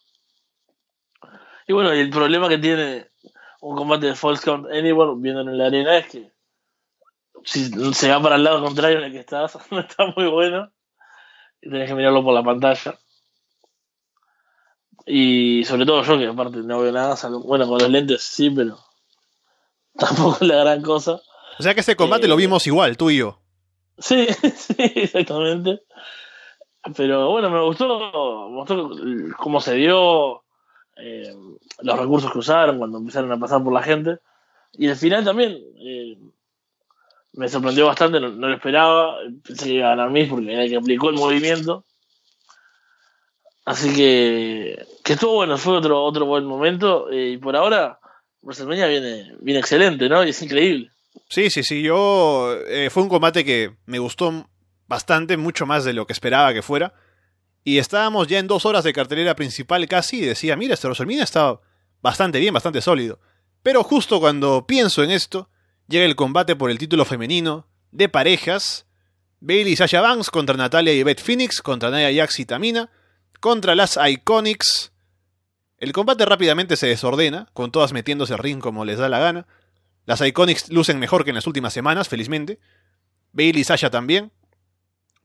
Y bueno, el problema que tiene un combate de False Count Anywhere viendo en la arena es que si se va para el lado contrario en el que estás, *laughs* no está muy bueno. Y tenés que mirarlo por la pantalla. Y sobre todo yo, que aparte no veo nada, bueno, con los lentes sí, pero *laughs* tampoco es la gran cosa. O sea que ese combate lo eh, vimos igual, tú y yo. Sí, *laughs* sí, exactamente. Pero bueno, me gustó, me gustó cómo se dio, eh, los recursos que usaron cuando empezaron a pasar por la gente. Y al final también eh, me sorprendió bastante, no, lo esperaba. Pensé que iba a ganar mis porque era el que aplicó el movimiento. Así que, que estuvo bueno, fue otro, otro buen momento. Eh, y por ahora, WrestleMania viene, viene excelente, ¿no? Y es increíble. Sí, sí, sí. Yo. Fue un combate que me gustó bastante, mucho más de lo que esperaba que fuera. Y estábamos ya en dos horas de cartelera principal casi y decía, mira, este WrestleMania está bastante bien, bastante sólido. Pero justo cuando pienso en esto, llega el combate por el título femenino de parejas. Bailey y Sasha Banks contra Natalia y Beth Phoenix contra Nia Jax y Tamina contra las Iconics. El combate rápidamente se desordena, con todas metiéndose al ring como les da la gana. Las Iconics lucen mejor que en las últimas semanas, felizmente. Bailey y Sasha también.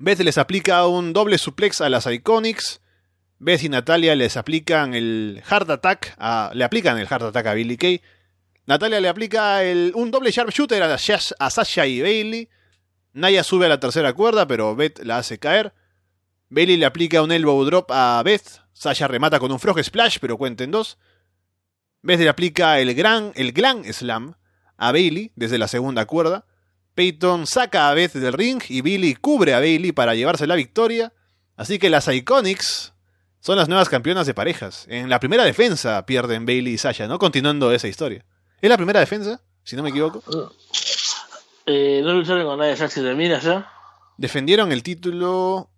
Beth les aplica un doble suplex a las Iconics. Beth y Natalia les aplican el Heart Attack a, le aplican el Heart Attack a Billy Kay. Natalia le aplica un doble sharpshooter a, a Sasha y Bailey. Naya sube a la tercera cuerda, pero Beth la hace caer. Bailey le aplica un elbow drop a Beth. Sasha remata con un frog splash, pero cuenta en dos. Beth le aplica el gran, el Glam Slam a Bailey desde la segunda cuerda. Peyton saca a Beth del ring y Billy cubre a Bailey para llevarse la victoria. Así que las Iconics son las nuevas campeonas de parejas. En la primera defensa pierden Bailey y Sasha, ¿no? Continuando esa historia. ¿Es la primera defensa? Si no me equivoco. Eh, ¿No lucharon con nadie Jax y termina ya? Defendieron el título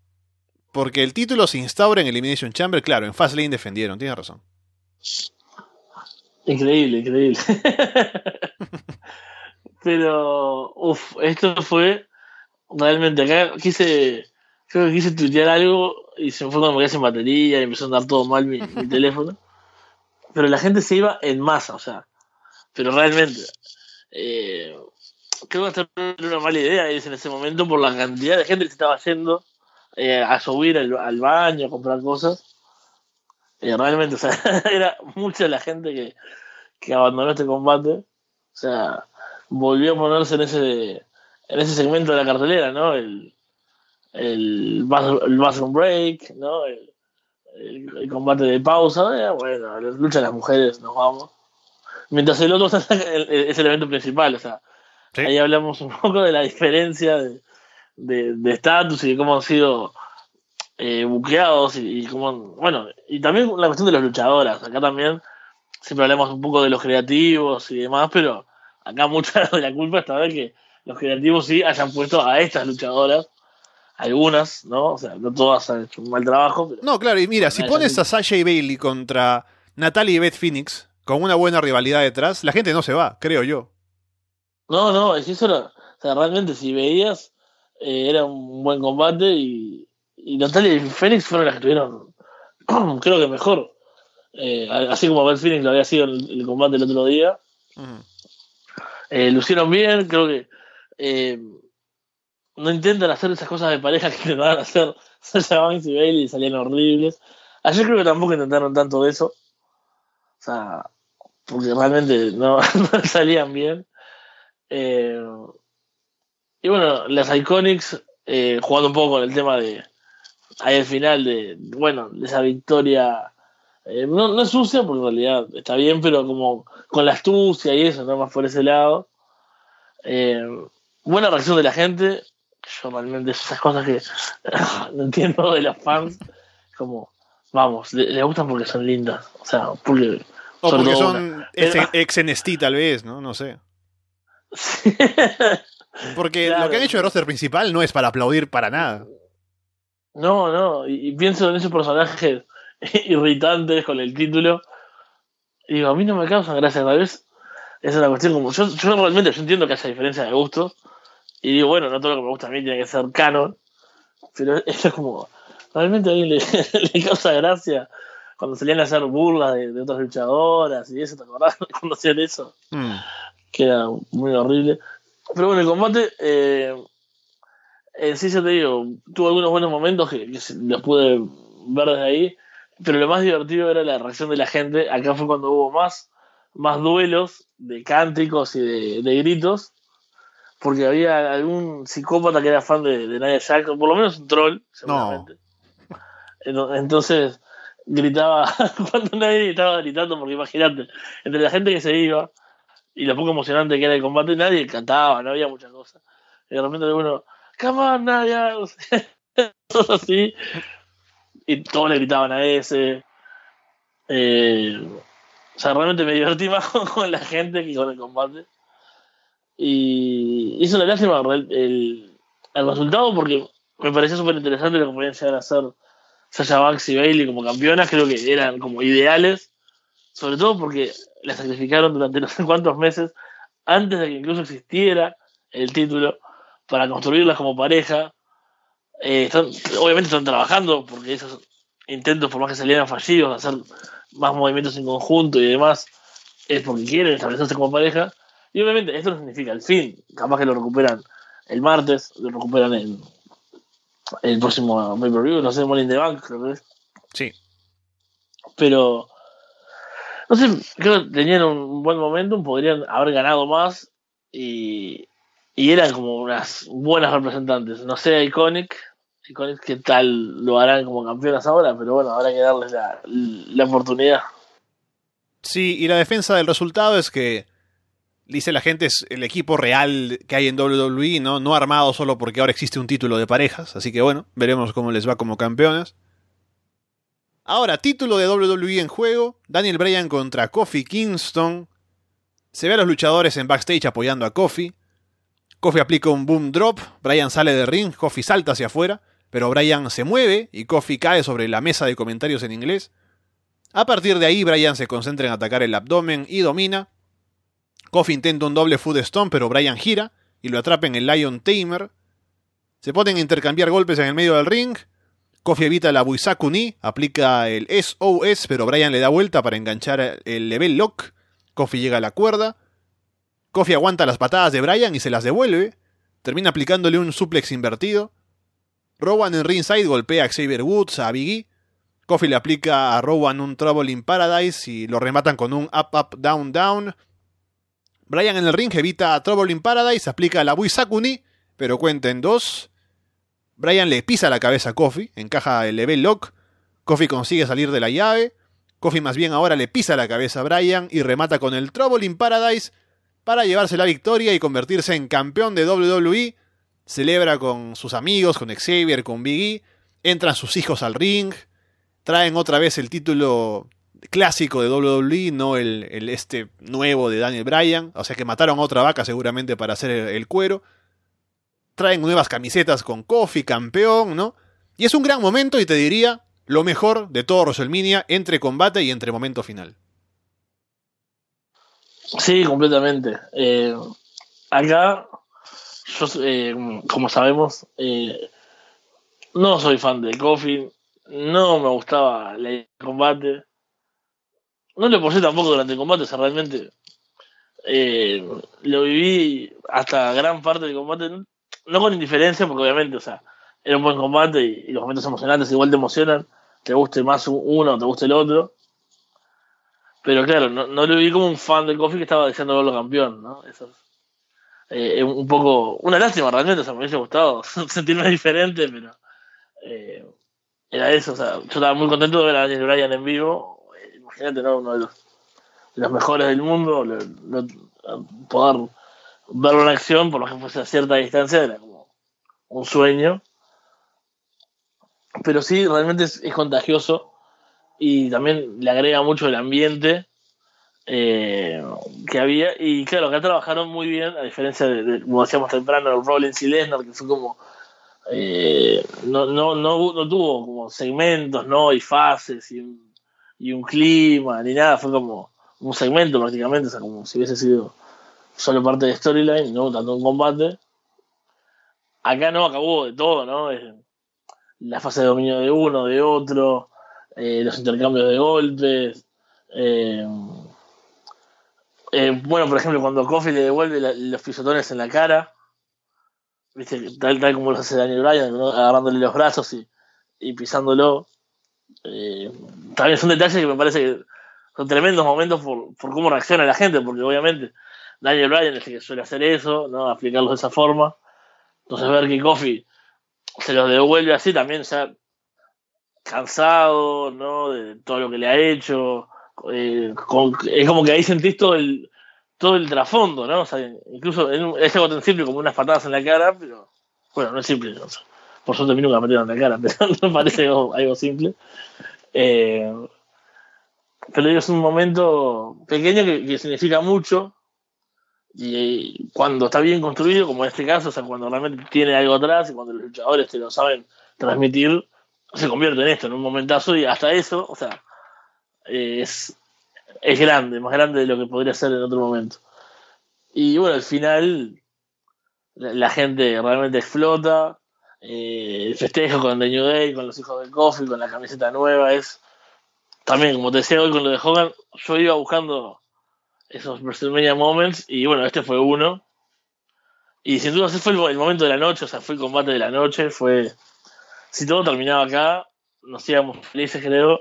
porque el título se instaura en Elimination Chamber, claro, en Fastlane defendieron, tienes razón. Increíble, increíble. *laughs* Pero, uff, esto fue realmente acá quise, creo que quise tuitear algo y se me fue cuando me quedé sin batería y empezó a andar todo mal mi, mi *laughs* teléfono. Pero la gente se iba en masa, o sea, pero realmente. Eh, creo que esta era una mala idea irse en ese momento por la cantidad de gente que se estaba yendo eh, a subir al, al baño, a comprar cosas. Eh, realmente, o sea, *laughs* era mucha la gente que, que abandonó este combate. O sea, volvió a ponerse en ese en ese segmento de la cartelera, ¿no? El, el, el bathroom break, ¿no? El, el- el combate de pausa, eh, bueno, la lucha de las mujeres, nos vamos. Mientras el otro *laughs* es el, evento principal, o sea, Sí. ahí hablamos un poco de la diferencia de de de estatus y de cómo han sido eh, buqueados y, y cómo, bueno, y también la cuestión de las luchadoras, acá también siempre hablamos un poco de los creativos y demás, pero acá mucha de la culpa está de que los creativos sí hayan puesto a estas luchadoras, algunas, ¿no? O sea, no todas han hecho un mal trabajo, pero No, claro, y mira, si pones a Sasha y Bailey contra Natalia y Beth Phoenix, con una buena rivalidad detrás, la gente no se va, creo yo. no, no, es eso era, o sea, realmente si veías, eh, era un buen combate y, y Natalia y Fénix fueron las que tuvieron, *clears throat* creo que mejor. Eh, así como Beth Phoenix lo había sido en el, el combate el otro día, Ujú. Eh, lucieron bien, creo que eh, no intentan hacer esas cosas de pareja *laughs* que intentaban hacer Sasha Banks y Bailey y salían horribles. Ayer creo que tampoco intentaron tanto de eso. O sea, porque realmente no, *laughs* no salían bien. Eh, y bueno, las Iconics, jugando un poco con el tema de ahí al final de, bueno, de esa victoria. Eh, no, no es sucia, porque en realidad está bien, pero como con la astucia y eso, no más por ese lado. Eh, buena reacción de la gente. Yo realmente esas cosas que *laughs* no entiendo de los fans, como, vamos, le- gustan porque son lindas. O sea, porque. O porque son una- ex, ex NXT tal vez, ¿no? No sé. *laughs* Porque Claro. lo que han hecho de roster principal no es para aplaudir para nada. No, no, y, y pienso en esos personajes *laughs* irritantes con el título. Y digo, a mí no me causan gracia, tal vez es una cuestión como. Yo, yo realmente yo entiendo que haya diferencia de gustos. Y digo, bueno, no todo lo que me gusta a mí tiene que ser canon. Pero eso *laughs* es como. Realmente a alguien le, *laughs* le causa gracia cuando salían a hacer burlas de, de otras luchadoras y eso, ¿te acordás cuando hacían eso? Mm. que era muy horrible. Pero bueno, el combate, eh, en sí ya te digo, tuvo algunos buenos momentos que, que los pude ver desde ahí, pero lo más divertido era la reacción de la gente. Acá fue cuando hubo más, más duelos de cánticos y de, de gritos, porque había algún psicópata que era fan de, de Nia Jax, o por lo menos un troll, seguramente. Ento- Entonces gritaba, *laughs* cuando nadie estaba gritando, porque imagínate, entre la gente que se iba, y lo poco emocionante que era el combate, nadie cantaba, no había muchas cosas. Y de repente uno, come on, Nadia, todo *laughs* así. Y todos le gritaban a ese. Eh, o sea, realmente me divertí *laughs* más con, la gente que con el combate. Y hizo una lástima el, el, el resultado porque me pareció súper interesante lo que podían llegar a hacer Sasha Banks y Bailey como campeonas. Creo que eran como ideales. Sobre todo porque la sacrificaron durante no sé cuántos meses antes de que incluso existiera el título para construirlas como pareja. Eh, están, obviamente están trabajando porque esos intentos, por más que salieran fallidos, hacer más movimientos en conjunto y demás, es porque quieren establecerse como pareja. Y obviamente esto no significa el fin. Capaz que lo recuperan el martes, lo recuperan el, el próximo pay-per-view, no sé, Money in the Bank, creo que es. Sí. Pero no sé, creo que tenían un buen momentum, podrían haber ganado más y, y eran como unas buenas representantes. No sé, Iconic qué tal lo harán como campeonas ahora, pero bueno, habrá que darles la, la oportunidad. Sí, y la defensa del resultado es que dice la gente es el equipo real que hay en WWE, ¿no? No armado solo porque ahora existe un título de parejas, así que bueno, veremos cómo les va como campeonas. Ahora, título de WWE en juego, Daniel Bryan contra Kofi Kingston. Se ve a los luchadores en backstage apoyando a Kofi. Kofi aplica un boom drop, Bryan sale del ring, Kofi salta hacia afuera, pero Bryan se mueve y Kofi cae sobre la mesa de comentarios en inglés. A partir de ahí, Bryan se concentra en atacar el abdomen y domina. Kofi intenta un doble foot stomp, pero Bryan gira y lo atrapa en el Lion Tamer. Se ponen a intercambiar golpes en el medio del ring. Kofi evita la Buisakuni, aplica el SOS, pero Brian le da vuelta para enganchar el level lock. Kofi llega a la cuerda. Kofi aguanta las patadas de Brian y se las devuelve. Termina aplicándole un suplex invertido. Rowan en ringside golpea a Xavier Woods, a Biggie. Kofi le aplica a Rowan un Trouble in Paradise y lo rematan con un Up, Up, Down, Down. Brian en el ring evita a Trouble in Paradise, aplica la Buisakuni, pero cuenta en dos. Brian le pisa la cabeza a Kofi, encaja el level lock. Kofi consigue salir de la llave. Kofi más bien ahora le pisa la cabeza a Brian y remata con el Trouble in Paradise para llevarse la victoria y convertirse en campeón de WWE. Celebra con sus amigos, con Xavier, con Biggie. Entran sus hijos al ring. Traen otra vez el título clásico de WWE, no el, este nuevo de Daniel Bryan. O sea que mataron a otra vaca seguramente para hacer el, el cuero traen nuevas camisetas con Kofi, campeón, ¿no? Y es un gran momento y te diría lo mejor de todo WrestleMania entre combate y entre momento final. Sí, completamente. Eh, acá, yo, eh, como sabemos, eh, no soy fan de Kofi, no me gustaba el combate, no lo posé tampoco durante el combate, o sea, realmente lo viví hasta gran parte del combate, no con indiferencia, porque obviamente, o sea, era un buen combate y, los momentos emocionantes igual te emocionan, te guste más uno o te guste el otro. Pero claro, no, no lo vi como un fan del Kofi que estaba deseando verlo campeón, ¿no? Eso es eh, un poco, una lástima realmente, o sea, me hubiese gustado *laughs* sentirme diferente, pero eh, era eso, o sea, yo estaba muy contento de ver a Daniel Bryan en vivo, eh, imagínate, ¿no? Uno de los, los mejores del mundo, lo, poder verlo en acción, por lo que fuese a cierta distancia, era como un sueño. Pero sí, realmente es, es contagioso y también le agrega mucho el ambiente eh, que había. Y claro, acá trabajaron muy bien, a diferencia de, como decíamos temprano, Rollins y Lesnar, que fue como. Eh, no, no, no, tuvo como segmentos, ¿no? Y fases y un, y un clima, ni nada, fue como un segmento prácticamente, o sea, como si hubiese sido solo parte de storyline, no tanto un combate. Acá no acabó de todo, ¿no? La fase de dominio de uno, de otro, eh, los intercambios de golpes. Eh, eh, bueno, por ejemplo, cuando Kofi le devuelve los pisotones en la cara, ¿viste? Tal, tal como lo hace Daniel Bryan, agarrándole los brazos y, pisándolo. Eh, también son detalles que me parece que son tremendos momentos por, por cómo reacciona la gente, porque obviamente Daniel Bryan es el que suele hacer eso, ¿no? Aplicarlos de esa forma. Entonces ver que Kofi se los devuelve así también ya cansado, ¿no? De todo lo que le ha hecho. Eh, con, es como que ahí sentís todo el todo el trasfondo, ¿no? O sea, incluso es algo tan simple como unas patadas en la cara, pero bueno, no es simple. ¿no? Por suerte a mí nunca me metieron en la cara, *laughs* pero no parece algo, algo simple. Eh, pero es un momento pequeño que, que significa mucho y cuando está bien construido, como en este caso, o sea, cuando realmente tiene algo atrás y cuando los luchadores te lo saben transmitir, se convierte en esto, en un momentazo, y hasta eso, o sea, es, es grande, más grande de lo que podría ser en otro momento. Y bueno, al final, la, la gente realmente explota, eh, el festejo con The New Day, con los hijos de Coffee, con la camiseta nueva, es también, como te decía hoy con lo de Hogan, yo iba buscando esos WrestleMania Moments, y bueno, este fue uno. Y sin duda ese fue el, el, momento de la noche, o sea, fue el combate de la noche, fue... Si todo terminaba acá, nos íbamos felices, creo,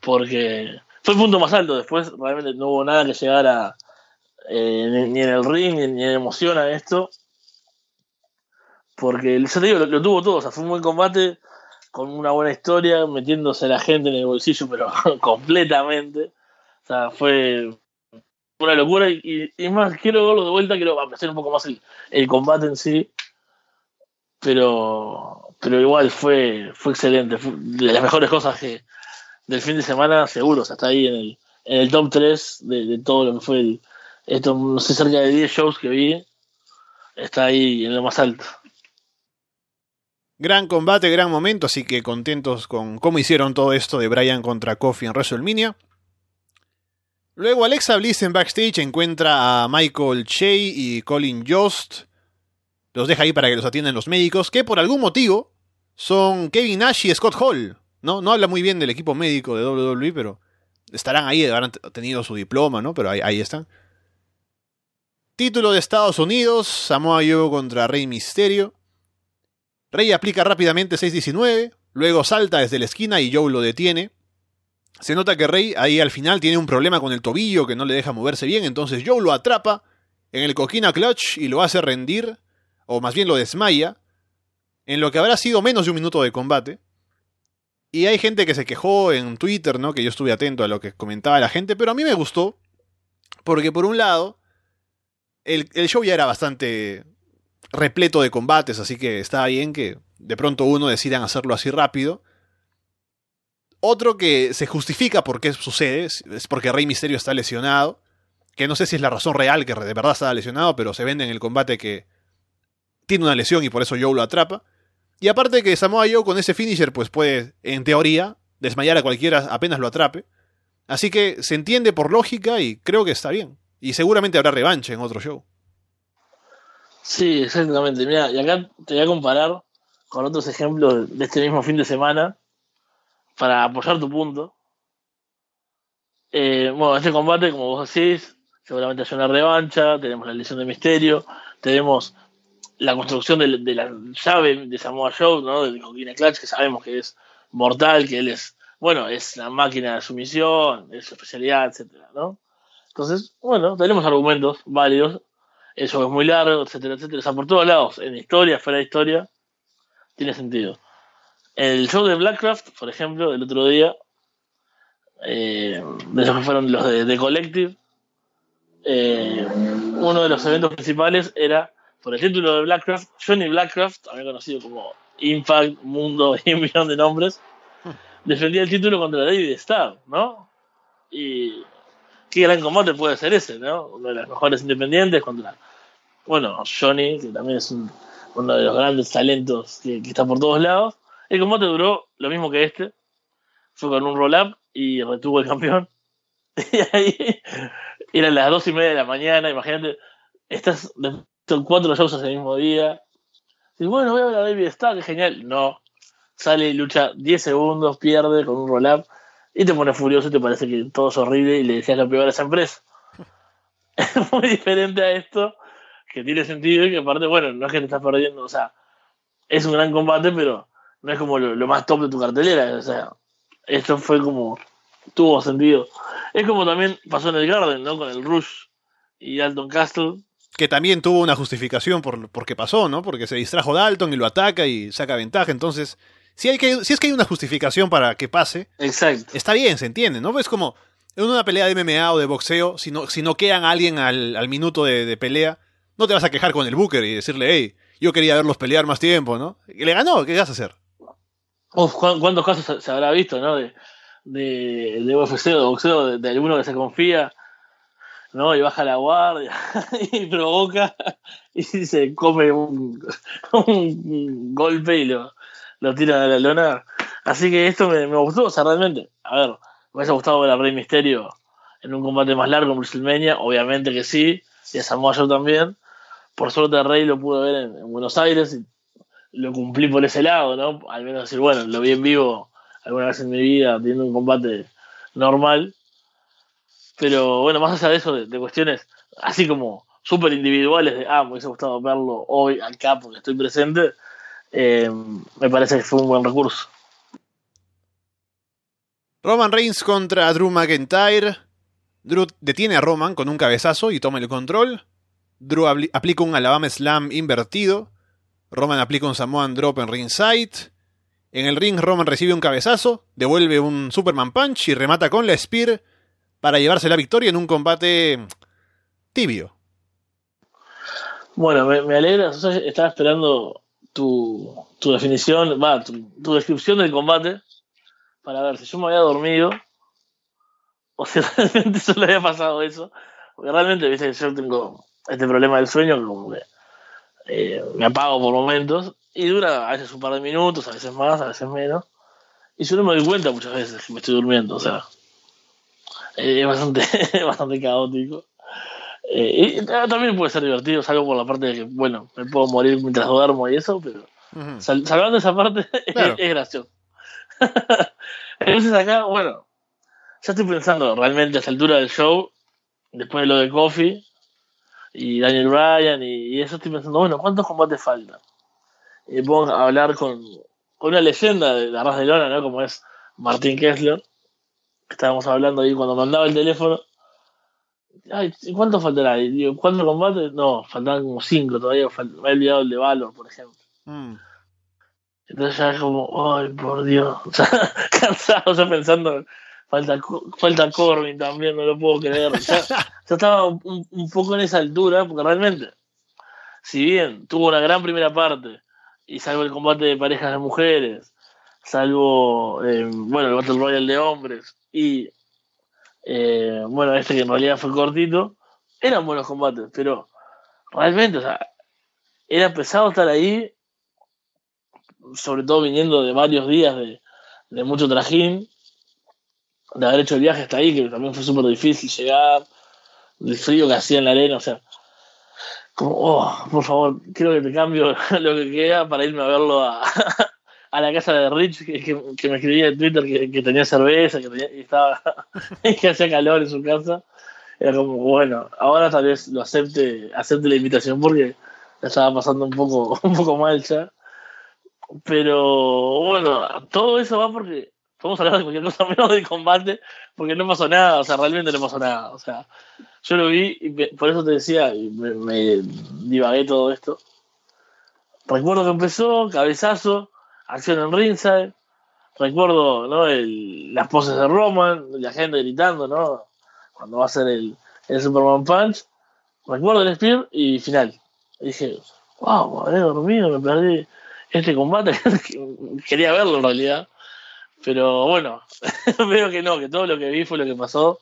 porque fue el punto más alto, después realmente no hubo nada que llegara eh, ni, en el ring, ni, en emoción a esto, porque, yo te digo, lo, tuvo todo, o sea, fue un buen combate, con una buena historia, metiéndose la gente en el bolsillo, pero *laughs* completamente. O sea, fue una locura. Y, y, más quiero verlo de vuelta, quiero apreciar un poco más el, el, combate en sí, pero pero igual fue fue excelente, fue de las mejores cosas que del fin de semana seguro, o sea, está ahí en el, en el top 3 de, de todo lo que fue el, esto, no sé, cerca de 10 shows que vi, está ahí en lo más alto. Gran combate, gran momento, así que contentos con cómo hicieron todo esto de Brian contra Kofi en WrestleMania. Luego Alexa Bliss en backstage encuentra a Michael Che y Colin Jost. Los deja ahí para que los atiendan los médicos, que por algún motivo son Kevin Nash y Scott Hall. ¿No? no habla muy bien del equipo médico de WWE, pero estarán ahí, habrán tenido su diploma, ¿no? Pero ahí, están. Título de Estados Unidos, Samoa Joe contra Rey Misterio. Rey aplica rápidamente 6-19, luego salta desde la esquina y Joe lo detiene. Se nota que Rey ahí al final tiene un problema con el tobillo que no le deja moverse bien, entonces Joe lo atrapa en el coquina clutch y lo hace rendir, o más bien lo desmaya, en lo que habrá sido menos de un minuto de combate. Y hay gente que se quejó en Twitter, ¿no? Que yo estuve atento a lo que comentaba la gente, pero a mí me gustó, porque por un lado, el, el show ya era bastante repleto de combates, así que estaba bien que de pronto uno decidan hacerlo así rápido. Otro que se justifica por qué sucede, es porque Rey Misterio está lesionado, que no sé si es la razón real que de verdad está lesionado, pero se vende en el combate que tiene una lesión y por eso Joe lo atrapa. Y aparte que Samoa Joe con ese finisher pues puede, en teoría, desmayar a cualquiera apenas lo atrape. Así que se entiende por lógica y creo que está bien. Y seguramente habrá revancha en otro show. Sí, exactamente. Mira, y acá te voy a comparar con otros ejemplos de este mismo fin de semana para apoyar tu punto. Eh, bueno, este combate, como vos decís, seguramente hay una revancha, tenemos la lesión de Misterio, tenemos la construcción de, la llave de Samoa Joe, ¿no? Del Coquina Clutch, que sabemos que es mortal, que él es, bueno, es la máquina de sumisión, es su especialidad, etcétera, ¿no? Entonces, bueno, tenemos argumentos válidos, eso es muy largo, etcétera, etcétera. O sea, por todos lados, en historia, fuera de historia, tiene sentido. El show de Blackcraft, por ejemplo, del otro día, eh, de esos que fueron los de, Collective, eh, uno de los eventos principales era por el título de Blackcraft, Johnny Blackcraft, también conocido como Impact, Mundo *laughs* y un millón de nombres, defendía el título contra David Starr, ¿no? Y qué gran combate puede ser ese, ¿no? Uno de los mejores independientes contra, bueno, Johnny, que también es uno de los grandes talentos que, está por todos lados. El combate duró lo mismo que este, fue con un roll-up y retuvo el campeón. *laughs* y ahí eran las dos y media de la mañana, imagínate, estás son cuatro shows ese mismo día. Y bueno, voy a ver a David Starr, que genial. No. Sale lucha 10 segundos, pierde con un roll-up y te pone furioso y te parece que todo es horrible y le decías lo peor a esa empresa. *laughs* es muy diferente a esto, que tiene sentido y que aparte, bueno, no es que te estás perdiendo, o sea, es un gran combate, pero no es como lo, más top de tu cartelera, o sea, esto fue como, tuvo sentido. Es como también pasó en el Garden, ¿no? Con el Rush y Alton Castle, que también tuvo una justificación por, por qué pasó, ¿no? Porque se distrajo Dalton y lo ataca y saca ventaja. Entonces, si, hay que, si es que hay una justificación para que pase, Exacto. está bien, se entiende, ¿no? Es como en una pelea de MMA o de boxeo, si no, si no quedan a alguien al, minuto de, pelea, no te vas a quejar con el Booker y decirle, hey, yo quería verlos pelear más tiempo, ¿no? Y le ganó, ¿qué vas a hacer? Uf, ¿cuántos casos se habrá visto, ¿no? De, de, de UFC o de boxeo, de, de alguno que se confía ¿no? Y baja la guardia *laughs* y provoca y se come un, golpe y lo, lo tira de la lona. Así que esto me, gustó, o sea, realmente, a ver, me hubiese gustado ver a Rey Misterio en un combate más largo en WrestleMania, obviamente que sí, y a Samoa Joe también. Por suerte Rey lo pude ver en, Buenos Aires y lo cumplí por ese lado, ¿no? Al menos decir, bueno, lo vi en vivo alguna vez en mi vida teniendo un combate normal pero bueno, más allá de eso, de, cuestiones así como súper individuales, de, ah, me hubiese gustado verlo hoy acá porque estoy presente, eh, me parece que fue un buen recurso. Roman Reigns contra Drew McIntyre. Drew detiene a Roman con un cabezazo y toma el control. Drew aplica un Alabama Slam invertido. Roman aplica un Samoan Drop en ringside. En el ring, Roman recibe un cabezazo, devuelve un Superman Punch y remata con la Spear para llevarse la victoria en un combate tibio. Bueno, me, alegra, estaba esperando tu, definición, va, tu, descripción del combate para ver si yo me había dormido o si *laughs* realmente solo había pasado eso. Porque realmente, viste que yo tengo este problema del sueño, como que eh, me apago por momentos y dura a veces un par de minutos, a veces más, a veces menos. Y yo no me doy cuenta muchas veces que me estoy durmiendo, o sea, es bastante, *laughs* bastante caótico. Eh, y también puede ser divertido, salvo por la parte de que, bueno, me puedo morir mientras duermo y eso, pero Ujú. Sal- salvando esa parte, *laughs* Claro. es, gracioso. *laughs* Entonces acá, bueno, ya estoy pensando realmente a esta altura del show, después de lo de Kofi y Daniel Bryan y, y eso, estoy pensando, bueno, ¿cuántos combates faltan? Y me pongo a hablar con, con una leyenda de la raza de lona, ¿no? Como es Martín Kessler, estábamos hablando ahí cuando mandaba el teléfono. Ay, ¿y ¿cuánto faltará? Digo, ¿cuántos combates? No, faltaban como cinco todavía, me he olvidado el de Valor, por ejemplo. Mm. Entonces ya es como, ay, por Dios, *laughs* o sea, cansado ya pensando, falta, falta Corbin también, no lo puedo creer. Ya, ya estaba un, un poco en esa altura, porque realmente, si bien tuvo una gran primera parte, y salvo el combate de parejas de mujeres, salvo, eh, bueno, el Battle Royale de hombres, y, eh, bueno, este que en realidad fue cortito, eran buenos combates, pero realmente, o sea, era pesado estar ahí sobre todo viniendo de varios días de, mucho trajín, de haber hecho el viaje hasta ahí, que también fue súper difícil llegar, el frío que hacía en la arena, o sea, como, oh, por favor, quiero que te cambio *laughs* lo que queda para irme a verlo a, a la casa de Rich, que, que- me escribía en Twitter que, que tenía cerveza, que, tenía, y estaba, *laughs* que hacía calor en su casa. Era como, bueno, ahora tal vez lo acepte, acepte la invitación porque la estaba pasando un poco, *laughs* un poco mal ya. Pero bueno, todo eso va porque podemos hablar de cualquier cosa *laughs* menos del combate, porque no pasó nada, o sea, realmente no pasó nada. O sea, yo lo vi y me- por eso te decía, y me, me divagué todo esto. Recuerdo que empezó, cabezazo, acción en ringside. Recuerdo ¿no? el, las poses de Roman, la gente gritando, ¿no? Cuando va a hacer el, el Superman Punch. Recuerdo el Spear y final. Y dije, wow, habré dormido, me perdí este combate. *laughs* Quería verlo en realidad. Pero bueno, *laughs* veo que no, que todo lo que vi fue lo que pasó.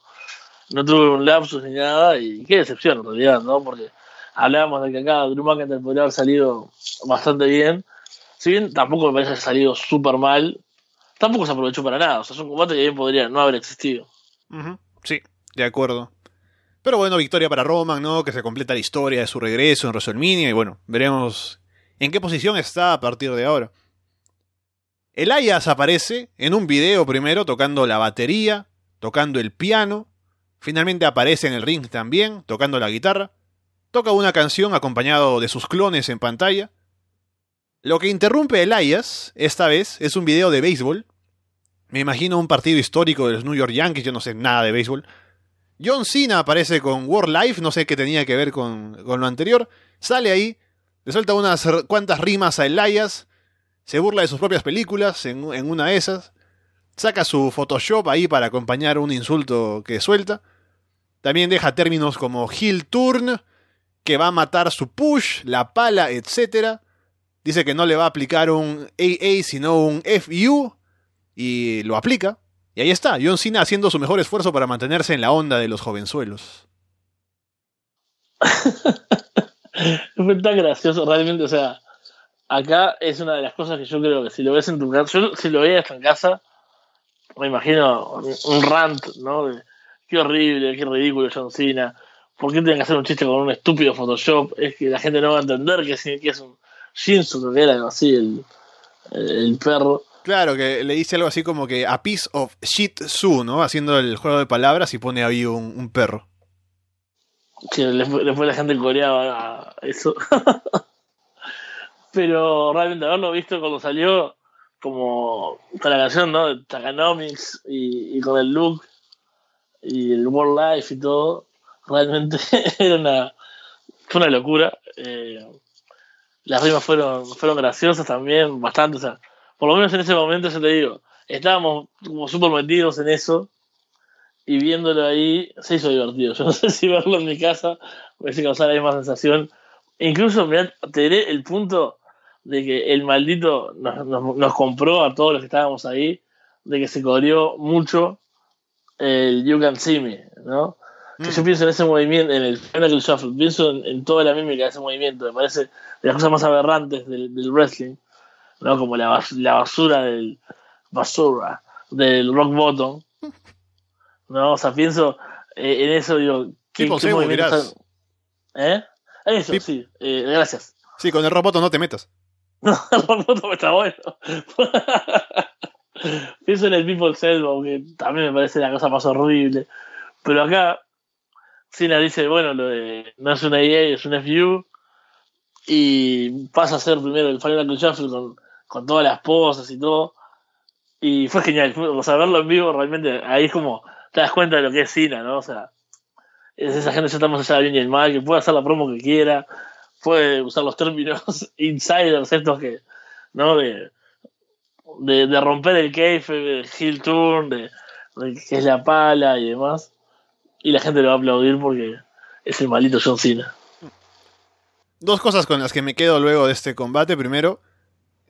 No tuve un lapsus ni nada. Y qué decepción en realidad, ¿no? Porque hablábamos de que acá Drew McIntyre podría haber salido bastante bien. Si bien tampoco me parece que haya salido súper mal, tampoco se aprovechó para nada. O sea, es un combate que bien podría no haber existido. Sí, de acuerdo. Pero bueno, victoria para Roman, ¿no? Que se completa la historia de su regreso en WrestleMania y bueno, veremos en qué posición está a partir de ahora. Elias aparece en un video primero tocando la batería, tocando el piano, finalmente aparece en el ring también, tocando la guitarra, toca una canción acompañado de sus clones en pantalla. Lo que interrumpe Elias, esta vez, es un video de béisbol. Me imagino un partido histórico de los New York Yankees, yo no sé nada de béisbol. John Cena aparece con World Life, no sé qué tenía que ver con, con lo anterior. Sale ahí, le suelta unas cuantas rimas a Elias, se burla de sus propias películas en, en una de esas, saca su Photoshop ahí para acompañar un insulto que suelta. También deja términos como heel turn, que va a matar su push, la pala, etc. Dice que no le va a aplicar un AA sino un FU y lo aplica. Y ahí está, John Cena haciendo su mejor esfuerzo para mantenerse en la onda de los jovenzuelos. *laughs* Fue tan gracioso, realmente, o sea, acá es una de las cosas que yo creo que si lo ves en tu casa, yo si lo veía en casa, me imagino un, rant, ¿no? De, qué horrible, qué ridículo John Cena, ¿por qué tienen que hacer un chiste con un estúpido Photoshop? Es que la gente no va a entender que es un Shinsu, creo que era así, el, el, perro. Claro, que le dice algo así como que a piece of shit su, ¿no? Haciendo el juego de palabras y pone ahí un, un perro. que después, después la gente coreaba eso. *laughs* Pero realmente haberlo visto cuando salió, como con la canción, ¿no? De Takanomics y, y con el look y el World Life y todo, realmente *laughs* era una, fue una locura. Eh, las rimas fueron, fueron graciosas también, bastante. O sea, por lo menos en ese momento, yo te digo, estábamos como súper metidos en eso y viéndolo ahí se hizo divertido. *laughs* Yo no sé si verlo en mi casa me hubiese causado la misma sensación. Incluso, mirá, te diré el punto de que el maldito nos compró a todos los que estábamos ahí, de que se corrió mucho el You Can See Me, ¿no? Que yo pienso en ese movimiento, en el Pinnacle Shuffle, pienso en, en toda la mímica de ese movimiento, me parece de las cosas más aberrantes del, del wrestling, ¿no? Como la, bas- la basura del basura del rock bottom, ¿no? O sea, pienso eh, en eso, digo, ¿qué, Tipo qué han- ¿Eh? Eso, Tip- sí, eh, gracias. Sí, con el roboto no te metas. *laughs* No, Rock Bottom está bueno. *laughs* Pienso en el People's Elbow, que también me parece la cosa más horrible. Pero acá, Cena dice, bueno, lo de no es una EA, es un FU. Y pasa a ser primero el Final Shuffle con, con todas las poses y todo. Y fue genial. O sea, verlo en vivo realmente, ahí es como te das cuenta de lo que es Cena, ¿no? O sea, es esa gente que está más allá bien y el mal, que puede hacer la promo que quiera, puede usar los términos *laughs* insiders estos que, ¿no? De, de, romper el cave, de heel turn, de que es la pala y demás. Y la gente le va a aplaudir porque es el malito John Cena. Dos cosas con las que me quedo luego de este combate. Primero,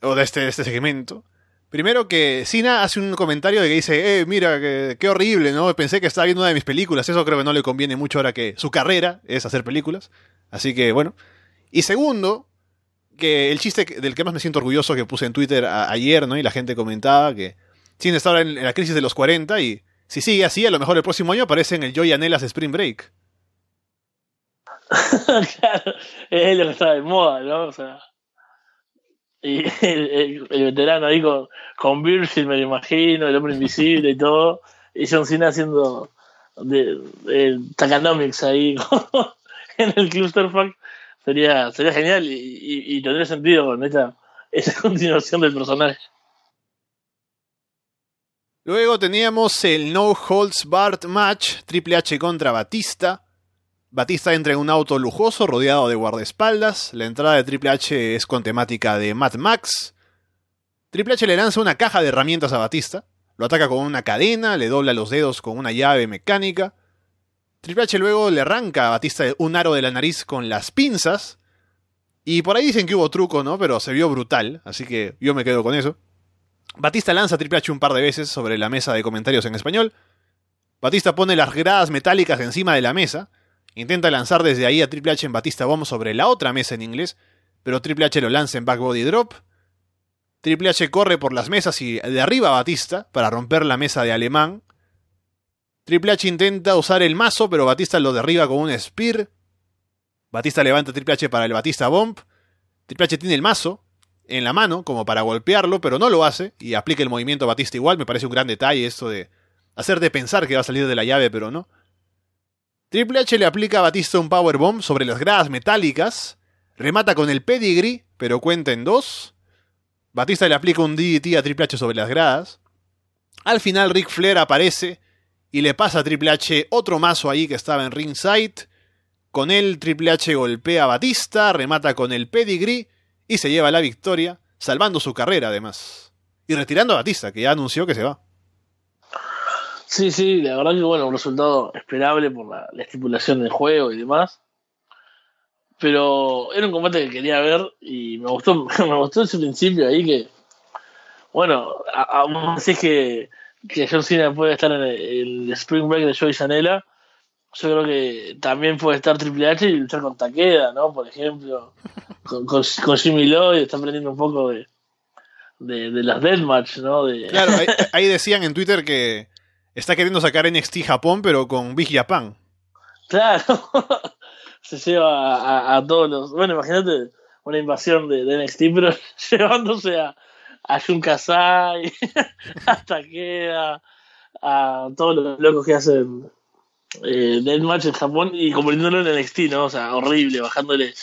o de este, este segmento. Primero que Cena hace un comentario de que dice, eh, mira, qué, horrible, ¿no? Pensé que estaba viendo una de mis películas. Eso creo que no le conviene mucho ahora que su carrera es hacer películas. Así que, bueno. Y segundo, que el chiste del que más me siento orgulloso que puse en Twitter ayer, ¿no? Y la gente comentaba que Cena está ahora en, en la crisis de los 40 y si sigue así, a lo mejor el próximo año aparece en el Joy Anelas Spring Break. *laughs* claro, es lo que está de moda, ¿no? O sea. Y el, veterano ahí con, con Virgil, me lo imagino, el hombre invisible y todo. Y John Cena haciendo de, de Tacanomics ahí *laughs* en el Clusterfuck. Sería, sería genial y, y, y tendría sentido con esta, esta continuación del personaje. Luego teníamos el No Holds Barred Match, Triple H contra Batista. Batista entra en un auto lujoso rodeado de guardaespaldas. La entrada de Triple H es con temática de Mad Max. Triple H le lanza una caja de herramientas a Batista. Lo ataca con una cadena, le dobla los dedos con una llave mecánica. Triple H luego le arranca a Batista un aro de la nariz con las pinzas. Y por ahí dicen que hubo truco, ¿no? Pero se vio brutal, así que yo me quedo con eso. Batista lanza Triple H un par de veces sobre la mesa de comentarios en español. Batista pone las gradas metálicas encima de la mesa. Intenta lanzar desde ahí a Triple H en Batista Bomb sobre la otra mesa en inglés, pero Triple H lo lanza en Back Body Drop. Triple H corre por las mesas y de arriba a Batista para romper la mesa de alemán. Triple H intenta usar el mazo, pero Batista lo derriba con un spear. Batista levanta a Triple H para el Batista Bomb. Triple H tiene el mazo en la mano como para golpearlo, pero no lo hace y aplica el movimiento Batista igual. Me parece un gran detalle esto de hacerte pensar que va a salir de la llave, pero no. Triple H le aplica a Batista un powerbomb sobre las gradas metálicas. Remata con el pedigree, pero cuenta en dos. Batista le aplica un DDT a Triple H sobre las gradas. Al final Ric Flair aparece y le pasa a Triple H otro mazo ahí que estaba en ringside. Con él Triple H golpea a Batista, remata con el pedigree y se lleva la victoria, salvando su carrera además. Y retirando a Batista, que ya anunció que se va. Sí, sí, la verdad que bueno, un resultado esperable por la, la estipulación del juego y demás. Pero era un combate que quería ver y me gustó, *laughs* me gustó ese principio ahí que, bueno, aún así que, que John Cena puede estar en el, el Spring Break de Joey Janela. Yo creo que también puede estar Triple H y luchar con Takeda, ¿no? Por ejemplo, *laughs* con, con, con Jimmy Lloyd, está aprendiendo un poco de, de, de las Deathmatch, ¿no? De, Claro, ahí, *laughs* ahí decían en Twitter que está queriendo sacar NXT Japón, pero con Big Japan. Claro, *laughs* se lleva a, a todos los. Bueno, imagínate una invasión de, de NXT, pero *laughs* llevándose a, a Jun Kasai, a Takeda, a todos los locos que hacen eh, Deathmatch en Japón y convirtiéndolo en NXT, ¿no? O sea, horrible, bajándole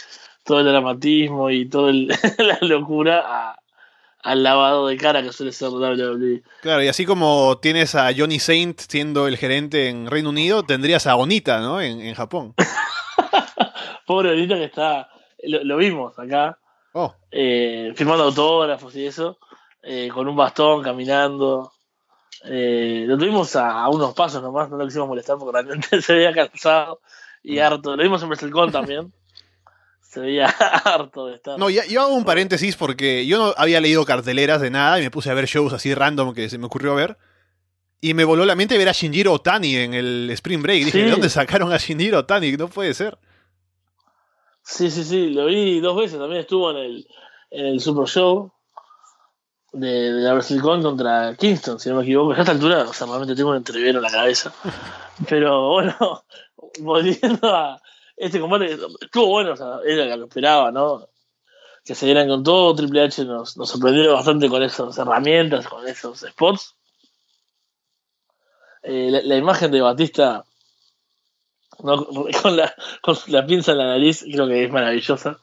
todo el dramatismo y toda *laughs* la locura a- al lavado de cara que suele ser WWE. Claro, y así como tienes a Johnny Saint siendo el gerente en Reino Unido, tendrías a Onita, ¿no? En, en Japón. *laughs* Pobre Benito que está. Lo, lo vimos acá. Oh, eh, firmando autógrafos y eso, eh, con un bastón, caminando. Eh, lo tuvimos a, a unos pasos nomás, no lo quisimos molestar porque realmente *laughs* se veía cansado y harto. Lo vimos en WrestleCon también. Se veía *laughs* harto de estar. no, ya, yo hago un paréntesis porque yo no había leído carteleras de nada y me puse a ver shows así random que se me ocurrió ver. Y me voló la mente ver a Shinjiro Otani en el Spring Break. Dije, Sí. ¿de dónde sacaron a Shinjiro Otani? No puede ser. Sí, sí, sí, lo vi dos veces. También estuvo en el, en el Super Show de, de la WrestleCon contra Kingston, si no me equivoco. A esta altura, o sea, realmente tengo un entrevero en la cabeza. *laughs* Pero bueno, *laughs* volviendo a este combate, estuvo bueno, o sea, era lo que esperaba, ¿no? que se dieran con todo. Triple H nos, nos sorprendió bastante con esas herramientas, con esos spots. Eh, la, imagen de Batista no, *laughs* con, la, con la pinza en la nariz, creo que es maravillosa.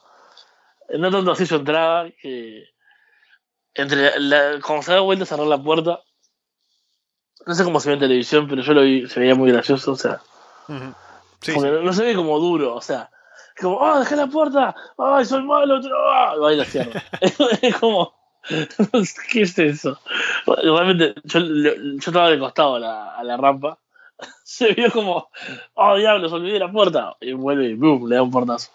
No tanto así su entrada, que entre la, cuando se da vuelta a cerrar la puerta, no sé cómo se ve en televisión, pero yo lo vi, se veía muy gracioso, o sea, Ujú. Sí, porque sí. no, no se ve como duro, o sea, es como, ah, dejé la puerta, ay, soy malo, ah", y la cierra. *laughs* *laughs* es como, *laughs* ¿qué es eso? Realmente, yo, yo estaba de costado a la, a la rampa, se vio como, oh diablos, olvidé la puerta, y vuelve y boom, le da un portazo.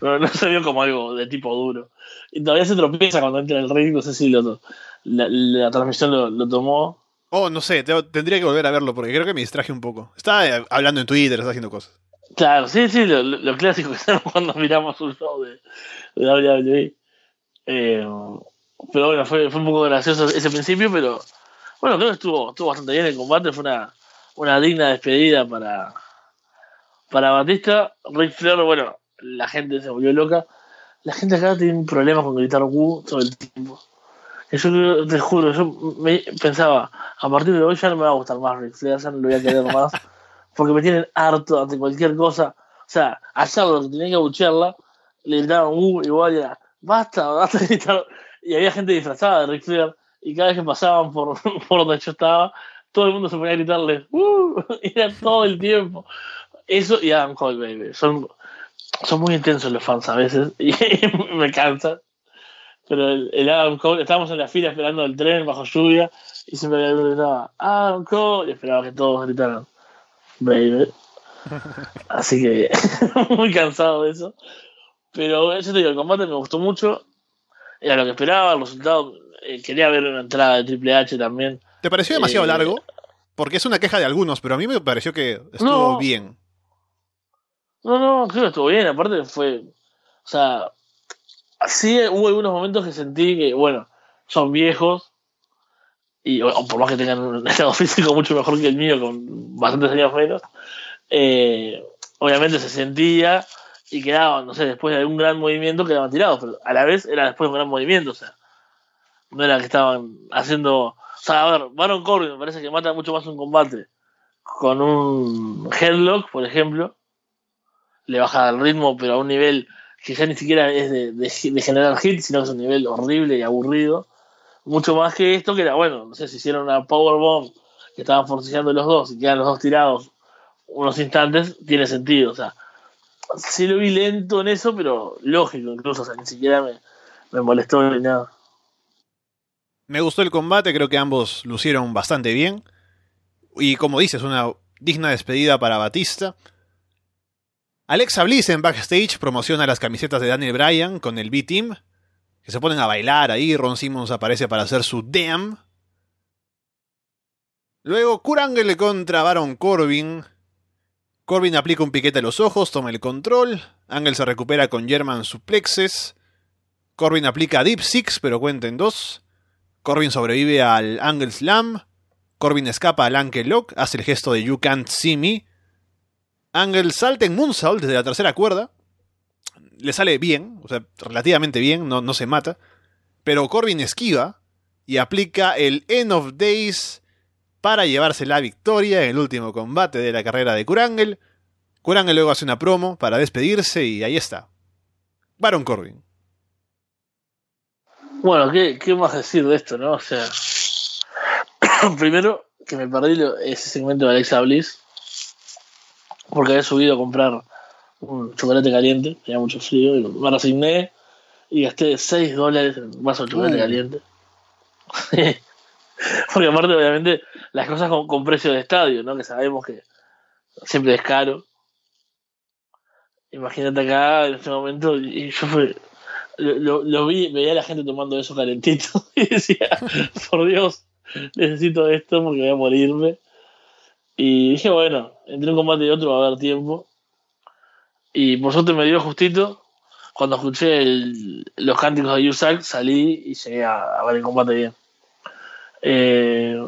No, no se vio como algo de tipo duro. Y todavía se tropieza cuando entra en el ring, no sé si lo, la, la transmisión lo, lo tomó. Oh, no sé, te- tendría que volver a verlo porque creo que me distraje un poco. Estaba eh, hablando en Twitter, estaba haciendo cosas. Claro, sí, sí, lo, lo- clásico *laughs* que hacemos cuando miramos un show de, de WWE. Eh, pero bueno, fue, un poco gracioso ese principio, pero bueno, creo que estuvo, estuvo bastante bien el combate, fue una, digna despedida para, para Batista. Ric Flair, bueno, la gente se volvió loca. La gente acá tiene un problema con gritar Wu todo el tiempo. Yo te juro, yo me pensaba, a partir de hoy ya no me va a gustar más Ric Flair, ya no lo voy a querer más, *laughs* porque me tienen harto ante cualquier cosa. O sea, a Charlotte que tenía que abuchearla, le gritaban uh, igual y era, basta, *laughs* basta de gritar. Y había gente disfrazada de Ric Flair, y cada vez que pasaban por, *laughs* por donde yo estaba, todo el mundo se ponía a gritarle, uh, era todo el tiempo. Eso y Adam Cole, baby. Son, son muy intensos los fans a veces, y me cansan. Pero el, el Adam Cole, estábamos en la fila esperando el tren bajo lluvia, y siempre que gritaba, Adam Cole, y esperaba que todos gritaran, baby. *laughs* Así que *laughs* muy cansado de eso. Pero yo te digo, el combate me gustó mucho. Era lo que esperaba, el resultado. eh, quería ver una entrada de Triple H también. ¿Te pareció demasiado Eh, largo? Porque es una queja de algunos, pero a mí me pareció que estuvo No. bien. No, no, creo que estuvo bien. Aparte fue. O sea, sí hubo algunos momentos que sentí que, bueno, son viejos. Y o, por más que tengan un *laughs* estado físico mucho mejor que el mío, con bastantes años menos. eh, obviamente se sentía y quedaban, no sé, después de un gran movimiento quedaban tirados, pero a la vez era después de un gran movimiento, o sea, no era que estaban haciendo, o sea, a ver, Baron Corbin me parece que mata mucho más un combate con un headlock, por ejemplo, le baja el ritmo, pero a un nivel que ya ni siquiera es de, de- de generar hit, sino que es un nivel horrible y aburrido, mucho más que esto, que era, bueno, no sé, si hicieron una powerbomb que estaban forcejeando los dos y quedan los dos tirados unos instantes, tiene sentido, o sea, sí lo vi lento en eso, pero lógico incluso, o sea, ni siquiera me, me molestó ni nada. Me gustó el combate, creo que ambos lucieron bastante bien. Y como dices, una digna despedida para Batista. Alexa Bliss en backstage promociona las camisetas de Daniel Bryan con el B-Team, que se ponen a bailar ahí. Ron Simmons aparece para hacer su Damn. Luego, Kurt Angle contra Baron Corbin. Corbin aplica un piquete a los ojos, toma el control. Angle se recupera con German suplexes. Corbin aplica Deep Six, pero cuenta en dos. Corbin sobrevive al Angle Slam. Corbin escapa al Ankle Lock, hace el gesto de You Can't See Me. Angle salta en Moonsault desde la tercera cuerda. Le sale bien, o sea, relativamente bien, no, no se mata. Pero Corbin esquiva y aplica el End of Days para llevarse la victoria en el último combate de la carrera de Kurangle. Kurangle luego hace una promo para despedirse y ahí está. Baron Corbin. Bueno, ¿qué, qué más decir de esto, no? O sea, *clears throat* primero que me perdí ese segmento de Alexa Bliss porque había subido a comprar un chocolate caliente, tenía mucho frío, y me resigné y gasté 6 dólares en un vaso de chocolate caliente. *laughs* porque aparte, obviamente, las cosas con, con precio de estadio, ¿no? Que sabemos que siempre es caro. Imagínate acá en este momento, y yo fue, lo, lo- lo vi, veía a la gente tomando eso calentito *laughs* y decía, por Dios, necesito esto porque voy a morirme. Y dije, bueno, entre un combate y otro va a haber tiempo. Y por suerte me dio justito. Cuando escuché el- los cánticos de Yusak, salí y llegué a, ver el combate bien. Eh,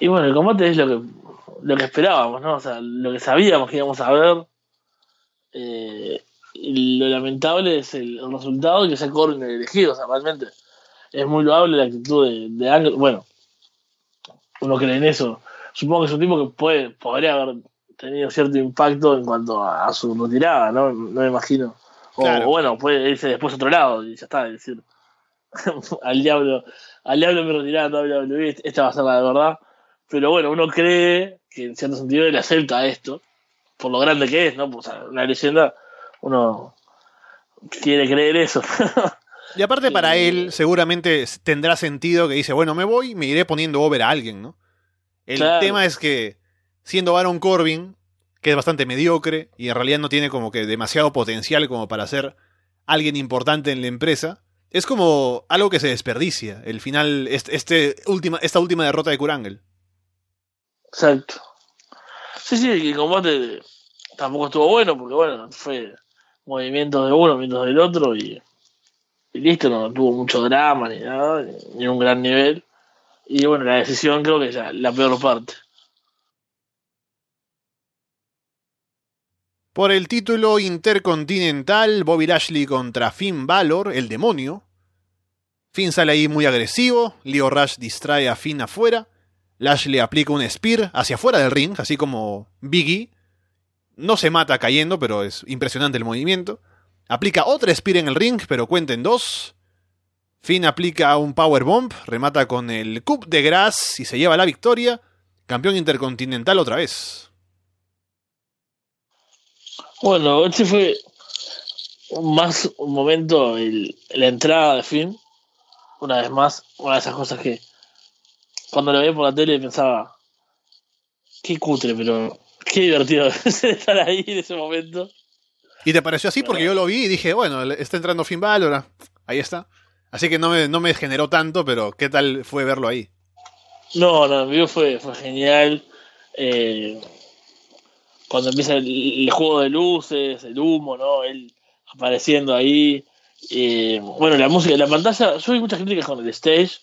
y bueno, el combate es lo que, lo que esperábamos, ¿no? O sea, lo que sabíamos que íbamos a ver. Eh, lo lamentable es el, resultado que sea Corbin el elegido, o realmente es muy loable la actitud de, de Angle. Bueno, uno cree en eso. Supongo que es un tipo que puede, podría haber tenido cierto impacto en cuanto a, su retirada, ¿no? No me imagino. O bueno, puede irse después a otro lado y ya está, es decir, *laughs* al diablo, al diablo me retirada WWE, esta va a ser la de verdad. Pero bueno, uno cree que en cierto sentido él acepta esto, por lo grande que es, ¿no? Pues, una leyenda, uno quiere creer eso. *laughs* y aparte para él seguramente tendrá sentido que dice, bueno, me voy, me iré poniendo over a alguien, ¿no? El tema es que siendo Baron Corbin, que es bastante mediocre y en realidad no tiene como que demasiado potencial como para ser alguien importante en la empresa, es como algo que se desperdicia, el final, este, este última, esta última derrota de Kurangel. Exacto. Sí, sí, el combate tampoco estuvo bueno, porque bueno, fue movimientos de uno, movimientos del otro y, listo, no tuvo mucho drama ni nada, ni un gran nivel. Y bueno, la decisión creo que es la peor parte. Por el título intercontinental, Bobby Lashley contra Finn Balor, el demonio. Finn sale ahí muy agresivo, Leo Rush distrae a Finn afuera, Lashley aplica un spear hacia afuera del ring, así como Biggie. No se mata cayendo, pero es impresionante el movimiento. Aplica otra spear en el ring, pero cuenta en dos. Finn aplica un powerbomb, remata con el Cup de Grass y se lleva la victoria. Campeón intercontinental otra vez. Bueno, este fue más un momento, el, la entrada de Finn, una vez más, una de esas cosas que cuando lo veía por la tele pensaba, qué cutre, pero qué divertido *laughs* estar ahí en ese momento. ¿Y te pareció así? Porque yo lo vi y dije, bueno, está entrando Finn Balor, ahí está. Así que no me, no me generó tanto, pero ¿qué tal fue verlo ahí? No, no, video fue, fue genial. Eh, cuando empieza el, juego de luces, el humo, ¿no? Él apareciendo ahí. Eh, bueno, la música, la pantalla, yo vi muchas críticas con el stage.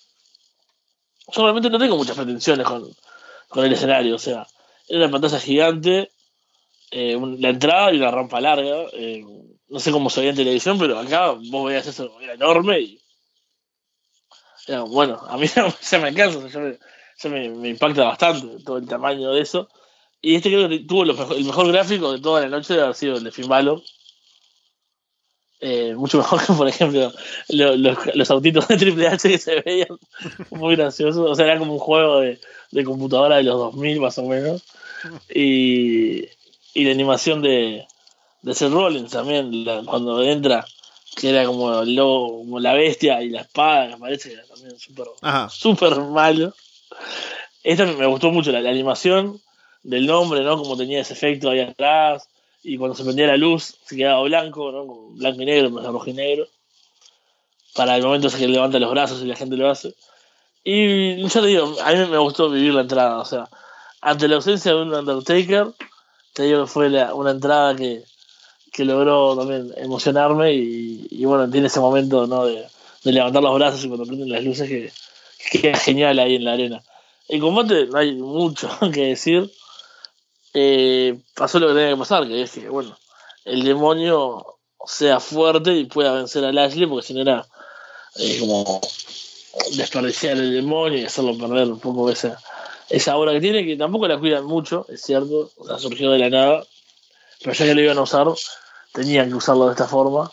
Yo realmente no tengo muchas pretensiones con, con el escenario, o sea, era una pantalla gigante, eh, la entrada y una rampa larga. Eh, no sé cómo se veía en televisión, pero acá vos veías eso, era enorme y. bueno, a mí *laughs* ya me cansa, me, me impacta bastante todo el tamaño de eso. Y este creo que tuvo el mejor gráfico de toda la noche de haber sido el de Finn eh, mucho *laughs* mejor que, por ejemplo, los autitos de Triple H que se veían *laughs* muy graciosos. O sea, era como un juego de, computadora de los 2000 más o menos. Y, y la animación de, de Seth Rollins también, cuando entra, que era como, el como la bestia y la espada, me parece que también súper super malo. Esta me gustó mucho, la animación del nombre, ¿no? Como tenía ese efecto ahí atrás. Y cuando se prendía la luz, se quedaba blanco, ¿no? blanco y negro, más rojo y negro. Para el momento ese que levanta los brazos y la gente lo hace. Y yo te digo, a mí me gustó vivir la entrada. O sea, ante la ausencia de un Undertaker, te digo que fue una entrada que, que logró también emocionarme. Y, bueno, tiene ese momento, ¿no? De, levantar los brazos y cuando prenden las luces que, que queda genial ahí en la arena. El combate no hay mucho *laughs* que decir eh, pasó lo que tenía que pasar, que es que, bueno, el demonio sea fuerte y pueda vencer a Lashley, porque si no era eh, como desperdiciar el demonio y hacerlo perder un poco esa, esa obra que tiene, que tampoco la cuidan mucho, es cierto, sea, surgió de la nada, pero ya que lo iban a usar, tenían que usarlo de esta forma.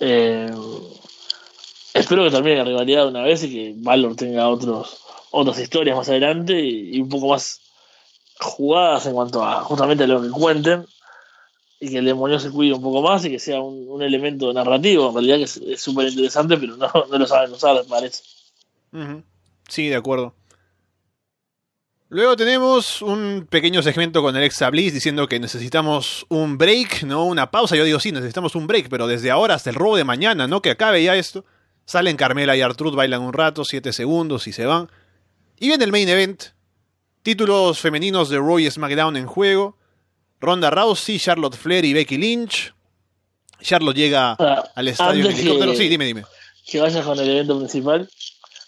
Eh, espero que termine la rivalidad una vez y que Valor tenga otros otras historias más adelante y un poco más jugadas en cuanto a justamente lo que cuenten y que el demonio se cuide un poco más y que sea un, elemento narrativo, en realidad que es súper interesante, pero no, lo saben usar, me parece. Sí, de acuerdo. Luego tenemos un pequeño segmento con Alexa Bliss diciendo que necesitamos un break, no una pausa. Yo digo, sí, necesitamos un break, pero desde ahora hasta el robo de mañana, ¿no? Que acabe ya esto. Salen Carmela y Artruth, bailan un rato, 7 segundos y se van. Y viene el main event, Títulos femeninos de Roy SmackDown en juego. Ronda Rousey, Charlotte Flair y Becky Lynch. Charlotte llega al estadio en helicóptero. sí, dime, dime. Que vayas con el evento principal.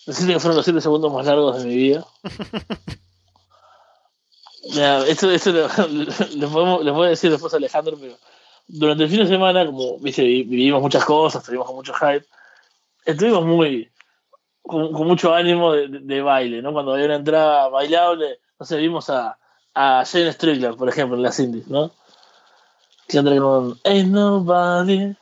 Necesito que fueron los 7 segundos más largos de mi vida. *laughs* esto, esto le, *laughs* podemos, voy a decir después a Alejandro, pero durante el fin de semana, como viste, vivimos muchas cosas, estuvimos con mucho hype, estuvimos muy, con, mucho ánimo de, baile, ¿no? Cuando había una entrada bailable, no sé, vimos a, a Jane Strickler, por ejemplo, en las indies, ¿no? Que entra con Ain't nobody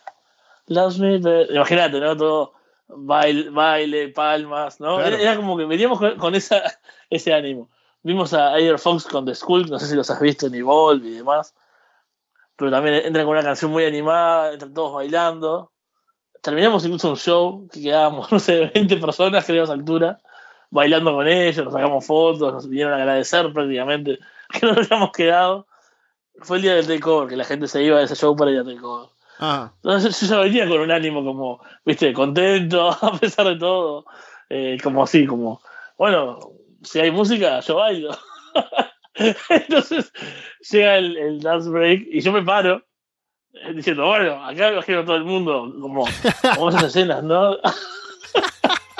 loves me Imagínate, ¿no? Todo baile, baile palmas, ¿no? Era, como que veníamos con, esa, ese ánimo. Vimos a Air Fox con The School, no sé si los has visto en Evolve y demás. Pero también entran con una canción muy animada, entran todos bailando terminamos incluso un show que quedábamos, *laughs* no sé, 20 personas, creo, a esa altura, bailando con ellos, nos sacamos fotos, nos vinieron a agradecer prácticamente *laughs* que nos habíamos quedado. Fue el día del takeover, que la gente se iba de ese show para ir a takeover. Ah. Entonces yo ya venía con un ánimo como, viste, contento, *laughs* a pesar de todo. Eh, como así, como, bueno, si hay música, yo bailo. *laughs* Entonces llega el, el dance break y yo me paro diciendo, bueno, acá imagino todo el mundo como, como esas escenas, ¿no?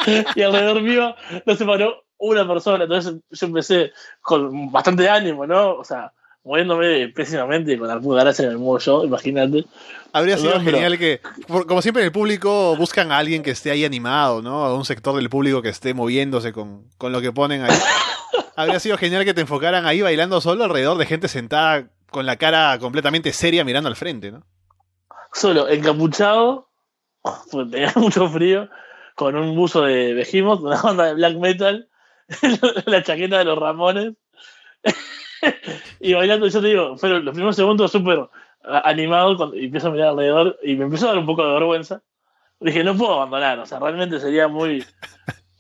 *laughs* y alrededor mío no se paró una persona, entonces yo empecé con bastante ánimo, ¿no? O sea, moviéndome pésimamente con la gracia en el modo imagínate. Habría sido genial que, como siempre en el público, buscan a alguien que esté ahí animado, ¿no? A un sector del público que esté moviéndose con, con lo que ponen ahí. *laughs* Habría sido genial que te enfocaran ahí bailando solo alrededor de gente sentada con la cara completamente seria mirando al frente, ¿no? Solo encapuchado, pues *laughs* tenía mucho frío, con un buzo de Behemoth, una banda de black metal, *laughs* la chaqueta de los Ramones, y bailando, yo te digo, fueron los primeros segundos súper animados y empiezo a mirar alrededor y me empezó a dar un poco de vergüenza. Dije, no puedo abandonar, o sea, realmente sería muy,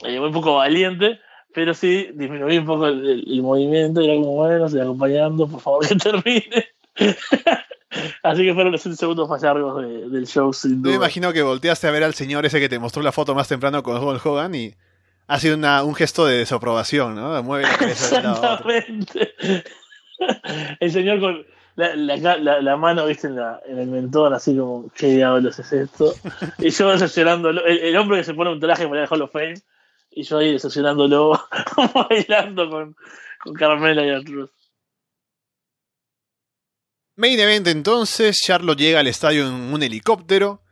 eh, muy poco valiente, pero sí disminuí un poco el, movimiento y era como, bueno, estoy acompañando, por favor que termine. *laughs* Así que fueron los segundos más largos del show, sin duda. me imagino que volteaste a ver al señor ese que te mostró la foto más temprano con Hulk Hogan y ha sido un gesto de desaprobación, ¿no? Mueve la cabeza Exactamente. El señor con la, mano, viste, en, el mentón, así como, ¿qué diablos es esto? Y yo decepcionándolo, el, hombre que se pone un traje para el Hall of Fame, y yo ahí decepcionándolo, *laughs* bailando con, con Carmela y Arturo. Main event entonces, Charlotte llega al estadio en un helicóptero.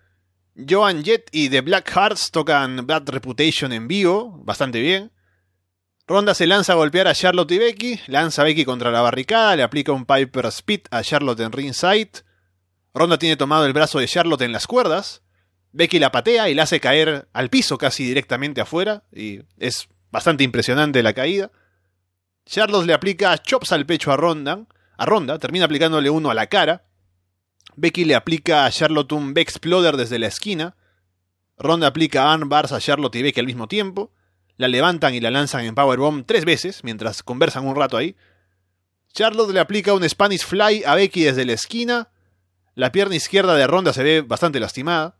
Joan Jett y The Black Hearts tocan Bad Reputation en vivo, bastante bien. Ronda se lanza a golpear a Charlotte y Becky, lanza a Becky contra la barricada, le aplica un Piper Speed a Charlotte en ringside. Ronda tiene tomado el brazo de Charlotte en las cuerdas. Becky la patea y la hace caer al piso casi directamente afuera, y es bastante impresionante la caída. Charlotte le aplica chops al pecho a Ronda, a Ronda, termina aplicándole uno a la cara. Becky le aplica a Charlotte un Exploder desde la esquina. Ronda aplica armbars a Charlotte y Becky al mismo tiempo. La levantan y la lanzan en Powerbomb tres veces mientras conversan un rato ahí. Charlotte le aplica un Spanish Fly a Becky desde la esquina. La pierna izquierda de Ronda se ve bastante lastimada.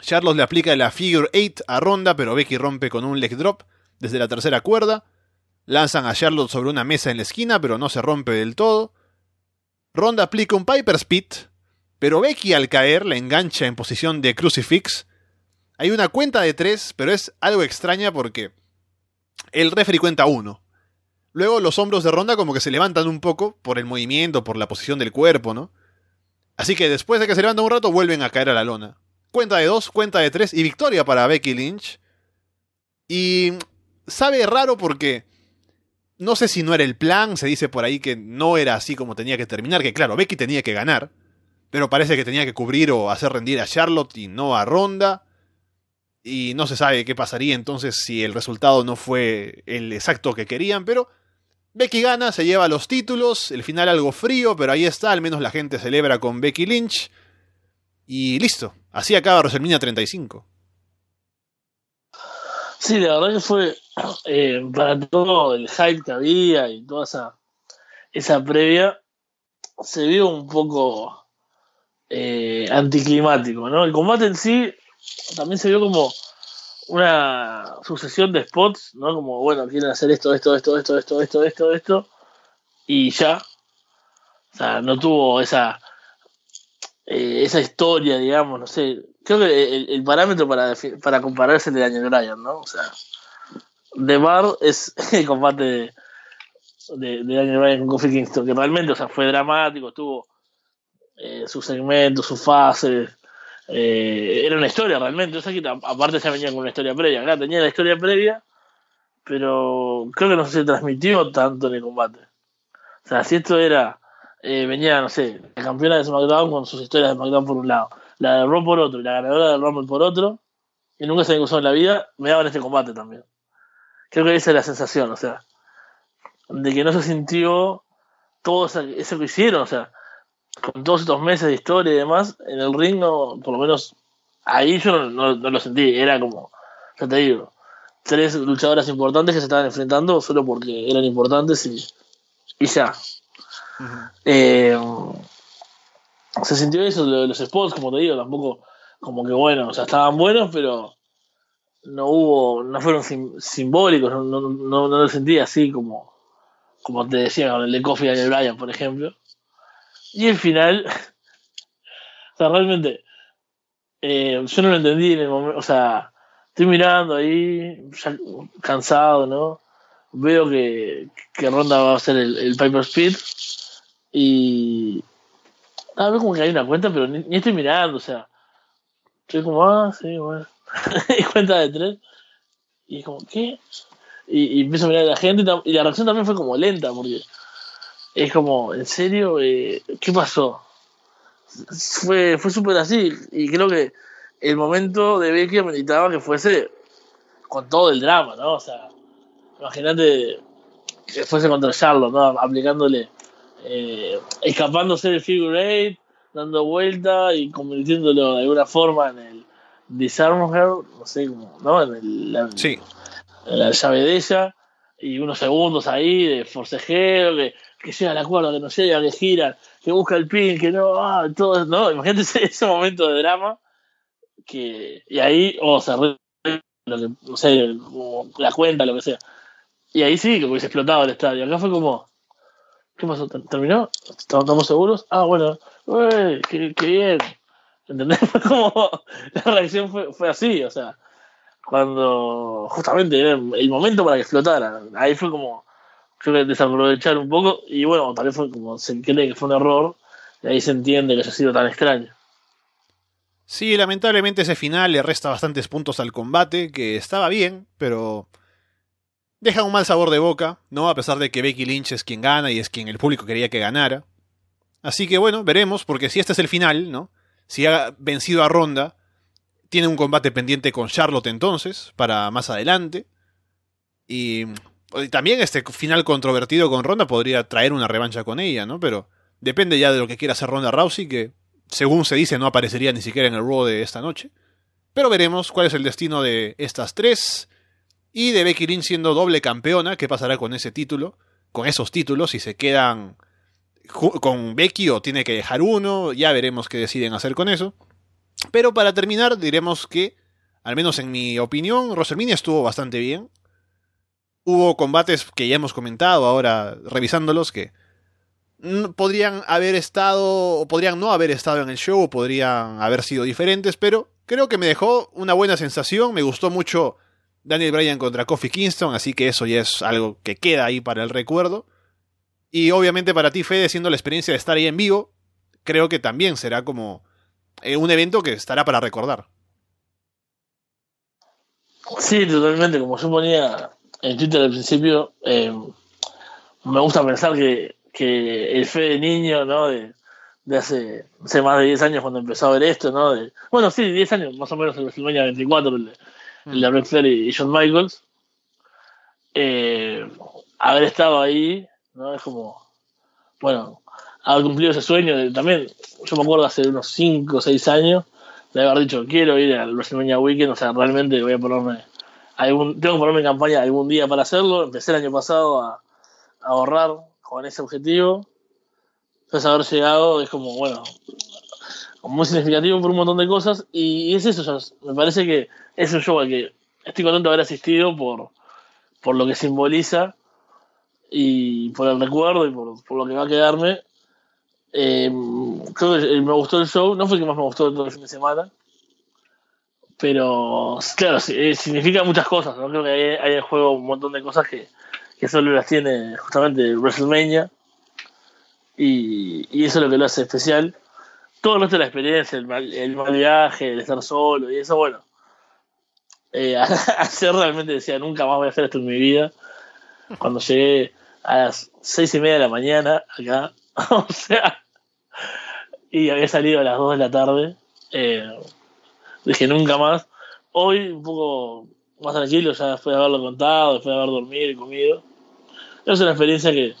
Charlotte le aplica la Figure 8 a Ronda, pero Becky rompe con un leg drop desde la tercera cuerda. Lanzan a Charlotte sobre una mesa en la esquina, pero no se rompe del todo. Ronda aplica un Piper Speed, pero Becky al caer la engancha en posición de crucifix. Hay una cuenta de tres, pero es algo extraña porque el referee cuenta uno. Luego los hombros de Ronda como que se levantan un poco por el movimiento, por la posición del cuerpo, ¿no? Así que después de que se levantan un rato vuelven a caer a la lona. Cuenta de dos, cuenta de tres y victoria para Becky Lynch. Y sabe raro porque no sé si no era el plan, se dice por ahí que no era así como tenía que terminar, que claro, Becky tenía que ganar, pero parece que tenía que cubrir o hacer rendir a Charlotte y no a Ronda. Y no se sabe qué pasaría entonces si el resultado no fue el exacto que querían, pero Becky gana, se lleva los títulos, el final algo frío, pero ahí está, al menos la gente celebra con Becky Lynch. Y listo, así acaba WrestleMania 35. Sí, la verdad que fue eh, para todo el hype que había y toda esa, esa previa, se vio un poco eh, anticlimático, ¿no? El combate en sí también se vio como una sucesión de spots, ¿no? Como, bueno, quieren hacer esto, esto, esto, esto, esto, esto, esto, esto, y ya. O sea, no tuvo esa, eh, esa historia, digamos, no sé, creo que el, parámetro para, para compararse el de Daniel Bryan, ¿no? O sea, The Bar es *laughs* el combate de, de, Daniel Bryan con Kofi Kingston, que realmente, o sea, fue dramático, estuvo eh, sus segmentos, sus fases. Eh, era una historia realmente. O sea, que aparte ya venía con una historia previa. Acá tenía la historia previa, pero creo que no se transmitió tanto en el combate. O sea, si esto era. Eh, venía, no sé, la campeona de SmackDown con sus historias de SmackDown por un lado, la de Raw por otro y la ganadora del Rumble por otro, y nunca se usado en la vida, me daban este combate también. Creo que esa es la sensación, o sea, de que no se sintió todo eso que hicieron, o sea, con todos estos meses de historia y demás, en el ring, no, por lo menos ahí yo no, lo sentí, era como, ya te digo, tres luchadoras importantes que se estaban enfrentando solo porque eran importantes y, y ya. Eh, se sintió eso de los spots, como te digo, tampoco como que bueno, o sea, estaban buenos, pero no hubo, no fueron simbólicos, no, no, no, lo sentí así como, como te decía con el de Coffee y el Brian, por ejemplo. Y el final, *laughs* o sea, realmente, eh, yo no lo entendí en el momento, o sea, estoy mirando ahí, ya cansado, ¿no? Veo que, que Ronda va a hacer el, el Piper Speed y... Ah, veo como que hay una cuenta, pero ni, estoy mirando, o sea, estoy como, ah, sí, bueno. *laughs* y cuenta de tres. Y como, ¿qué? Y, y, empiezo a mirar a la gente y la reacción también fue como lenta, porque es como, ¿en serio? Eh, ¿Qué pasó? Fue, fue súper así. Y creo que el momento de Becky ameritaba que fuese con todo el drama, ¿no? O sea, imagínate que fuese contra Charlotte, ¿no? Aplicándole, eh, escapándose del figure eight, dando vuelta y convirtiéndolo de alguna forma en el Disarm Her, no sé cómo, ¿no? En, el, la, sí. en la llave de ella, y unos segundos ahí de forcejeo, que, que llega la cuerda, que no llega, que gira, que busca el pin, que no, ah, todo, no, imagínate *laughs* ese, momento de drama, que, y ahí, o oh, se lo que, no sé, la cuenta, lo que sea. Y ahí sí que hubiese explotado el estadio. Acá fue como, ¿qué pasó? ¿Terminó? ¿Estamos seguros? Ah, bueno, qué, bien. ¿Entendés? *laughs* Fue como, la reacción fue, fue así, o sea, cuando justamente el momento para que explotara. Ahí fue como, creo que desaprovechar un poco, y bueno, tal vez fue como se cree que fue un error, y ahí se entiende que haya sido tan extraño. Sí, lamentablemente ese final le resta bastantes puntos al combate, que estaba bien, pero deja un mal sabor de boca, ¿no? A pesar de que Becky Lynch es quien gana y es quien el público quería que ganara. Así que bueno, veremos, porque si este es el final, ¿no? Si ha vencido a Ronda, tiene un combate pendiente con Charlotte entonces, para más adelante. Y, también este final controvertido con Ronda podría traer una revancha con ella, ¿no? Pero depende ya de lo que quiera hacer Ronda Rousey, que según se dice no aparecería ni siquiera en el Raw de esta noche. Pero veremos cuál es el destino de estas tres. Y de Becky Lynch siendo doble campeona, qué pasará con ese título, con esos títulos, si se quedan con Becky o tiene que dejar uno, ya veremos qué deciden hacer con eso. Pero para terminar, diremos que, al menos en mi opinión, WrestleMania estuvo bastante bien. Hubo combates que ya hemos comentado ahora, revisándolos, que podrían haber estado, o podrían no haber estado en el show, o podrían haber sido diferentes, pero creo que me dejó una buena sensación. Me gustó mucho Daniel Bryan contra Kofi Kingston, así que eso ya es algo que queda ahí para el recuerdo. Y obviamente para ti, Fede, siendo la experiencia de estar ahí en vivo, creo que también será como eh, un evento que estará para recordar. Sí, totalmente. Como yo ponía en Twitter al principio, eh, me gusta pensar que, que el Fede niño, ¿no? De, hace, hace, más de 10 años cuando empezó a ver esto, ¿no? De, bueno, sí, 10 años, más o menos el WrestleMania 24, el de, el de Ric Flair y Shawn Michaels. Eh, haber estado ahí ¿no? Es como, bueno, haber cumplido ese sueño. también, yo me acuerdo hace unos 5 o 6 años de haber dicho, quiero ir al WrestleMania Weekend, o sea, realmente voy a ponerme, tengo que ponerme en campaña algún día para hacerlo. Empecé el año pasado a, ahorrar con ese objetivo. Entonces haber llegado es como, bueno, muy significativo por un montón de cosas. Y, es eso, me parece que es un show al que estoy contento de haber asistido por, por lo que simboliza y por el recuerdo y por, lo que va a quedarme. Eh, creo que me gustó el show, no fue el que más me gustó todo el fin de semana, pero claro, eh, significa muchas cosas, ¿no? Creo que hay, hay en juego un montón de cosas que, que solo las tiene justamente WrestleMania y, y eso es lo que lo hace especial. todo el resto de la experiencia, el mal, el mal viaje, el estar solo y eso, bueno. Eh, *laughs* ayer realmente decía, nunca más voy a hacer esto en mi vida. Cuando llegué a las seis y media de la mañana acá, *laughs* o sea, y había salido a las dos de la tarde, eh, dije nunca más. Hoy un poco más tranquilo, ya después de haberlo contado, después de haber dormido y comido. Es una experiencia que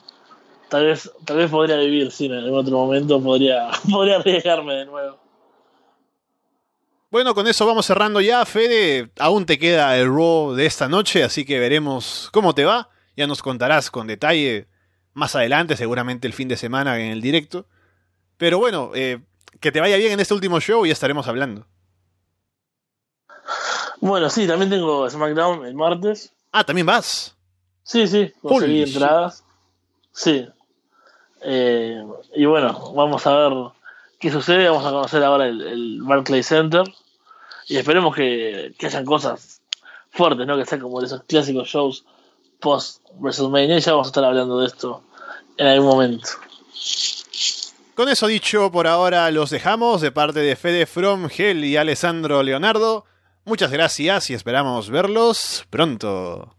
tal vez, tal vez podría vivir, sí, en algún otro momento podría, *laughs* podría arriesgarme de nuevo. Bueno, con eso vamos cerrando ya, Fede. Aún te queda el Raw de esta noche, así que veremos cómo te va. Ya nos contarás con detalle más adelante, seguramente el fin de semana en el directo. Pero bueno, eh, que te vaya bien en este último show y estaremos hablando. Bueno, sí, también tengo SmackDown el martes. Ah, ¿también vas? Sí, sí, conseguí Holy entradas. Sí. Eh, y bueno, vamos a ver qué sucede. Vamos a conocer ahora el, el Barclays Center. Y esperemos que, que hayan cosas fuertes, ¿no? Que sean como de esos clásicos shows post WrestleMania. Y ya vamos a estar hablando de esto en algún momento. Con eso dicho, por ahora los dejamos de parte de Fede From, Gel y Alessandro Leonardo. Muchas gracias y esperamos verlos pronto.